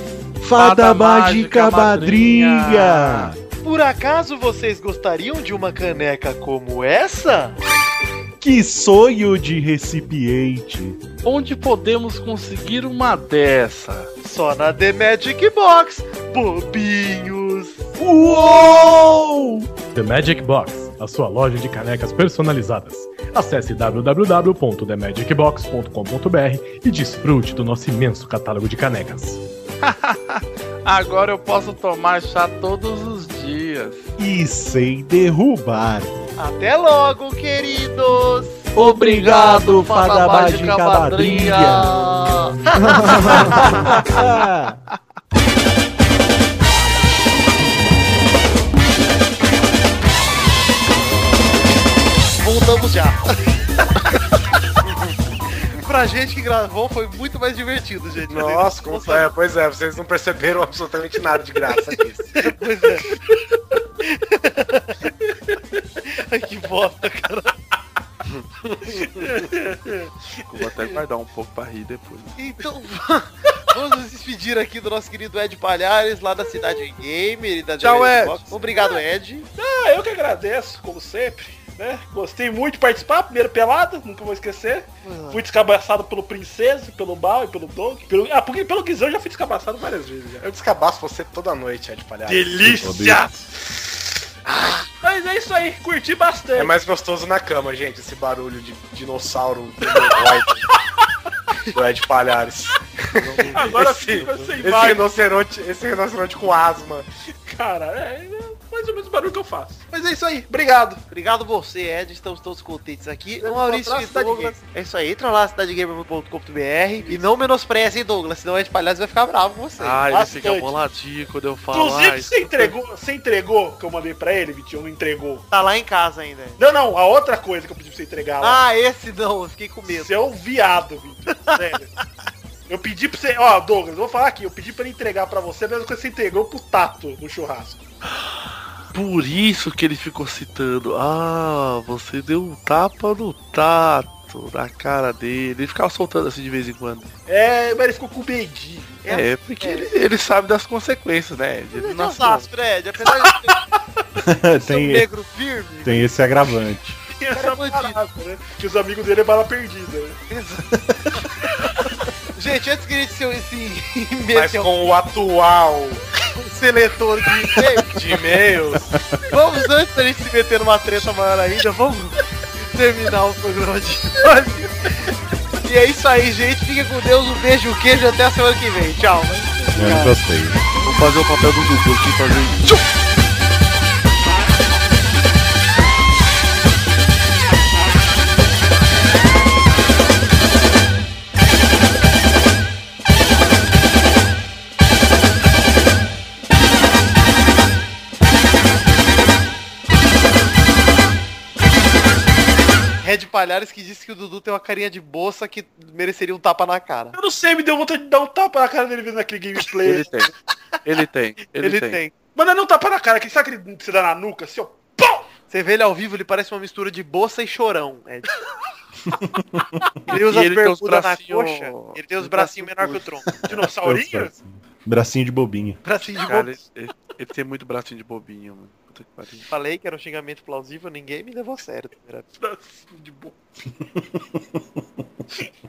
Fada, Fada mágica, mágica, madrinha! Por acaso vocês gostariam de uma caneca como essa? Que sonho de recipiente! Onde podemos conseguir uma dessa? Só na The Magic Box, bobinhos! Uou! The Magic Box, a sua loja de canecas personalizadas. Acesse www.themagicbox.com.br e desfrute do nosso imenso catálogo de canecas. [LAUGHS] Agora eu posso tomar chá todos os dias. E sem derrubar. Até logo, queridos! Obrigado, Fada Mágica Madrinha! [LAUGHS] Voltamos já. [LAUGHS] pra gente que gravou foi muito mais divertido, gente. Nossa, como foi? É, pois é, vocês não perceberam absolutamente nada de graça disso. [LAUGHS] Pois é. Ai, que bosta, cara. Vou até guardar um pouco pra rir depois. Então, [LAUGHS] vamos nos despedir aqui do nosso querido Ed Palhares, lá da Cidade Gamer e da Tchau, Ed. Obrigado, Ed. Ah, eu que agradeço, como sempre. Né? Gostei muito de participar, primeiro pelado, nunca vou esquecer. Fui descabaçado pelo Princesa, pelo Mal e pelo Dog. Pelo... Ah, porque pelo Guizão eu já fui descabaçado várias vezes já. Eu descabaço você toda noite, Ed Palhares. Delícia! Mas é isso aí, curti bastante. É mais gostoso na cama, gente, esse barulho de dinossauro [LAUGHS] do Ed Palhares. Agora esse, fica sem esse rinoceronte, esse rinoceronte com asma. Cara, é, é mais ou menos o barulho que eu faço. Mas é isso aí, obrigado. Obrigado você, Ed. Estamos todos contentes aqui. O Maurício e Douglas. É isso aí. Entra lá, cidadegamer.com.br e não menospreze, hein, Douglas, senão o Ed Palhares vai ficar bravo com você. Ah, ele fica boladinho quando eu falo. Inclusive, "Ai, você entregou, você entregou que eu mandei pra ele, Vitinho, não entregou. Tá lá em casa ainda. Não, não, a outra coisa que eu pedi pra você entregar lá. Ah, esse não, eu fiquei com medo. Você é um viado, Vitinho, sério. [LAUGHS] Eu pedi pra você, ó, Douglas, eu vou falar aqui, eu pedi pra ele entregar pra você, a mesma coisa que você entregou pro Tato no churrasco. Por isso que ele ficou citando. Ah, você deu um tapa no tato na cara dele. Ele ficava soltando assim de vez em quando. É, mas ele ficou com medinho. É, porque Ele, ele sabe das consequências, né? Ele Ele é Osasco, né, Ed? Apesar de ser um [LAUGHS] tem, negro firme. tem esse agravante. [LAUGHS] Tem essa é parada, né? Que os amigos dele é bala perdida, né? [LAUGHS] Gente, antes que a gente se esse Mas com o atual um seletor de e-mail, de e-mails. Vamos, antes da gente se meter numa treta maior ainda, vamos terminar o programa de hoje. E é isso aí, gente. Fiquem com Deus. Um beijo, um queijo. Até a semana que vem. Tchau. Eu não gostei. Vou fazer o papel do Dudu aqui fazer. Red Palhares que disse que o Dudu tem uma carinha de bolsa que mereceria um tapa na cara. Eu não sei, me deu vontade de dar um tapa na cara dele vendo aquele gameplay. Ele tem. Ele tem. Ele, Ele tem. tem. Mas não é não tapa na cara, que sabe que você dá na nuca, assim, ó. Pum! Você vê ele ao vivo, ele parece uma mistura de bolsa e chorão, Ed. [LAUGHS] ele usa ele bermuda na coxa, ele tem os os bracinhos bracinho menor que o tronco. [LAUGHS] Dinossaurinho? Bracinho de bobinha. Bracinho de Cara, bolsa. ele, ele- ele tem muito bracinho de bobinho, mano. Puta que pariu. Falei que era um xingamento plausível, ninguém me levou a sério. Era [LAUGHS] de boa. [LAUGHS]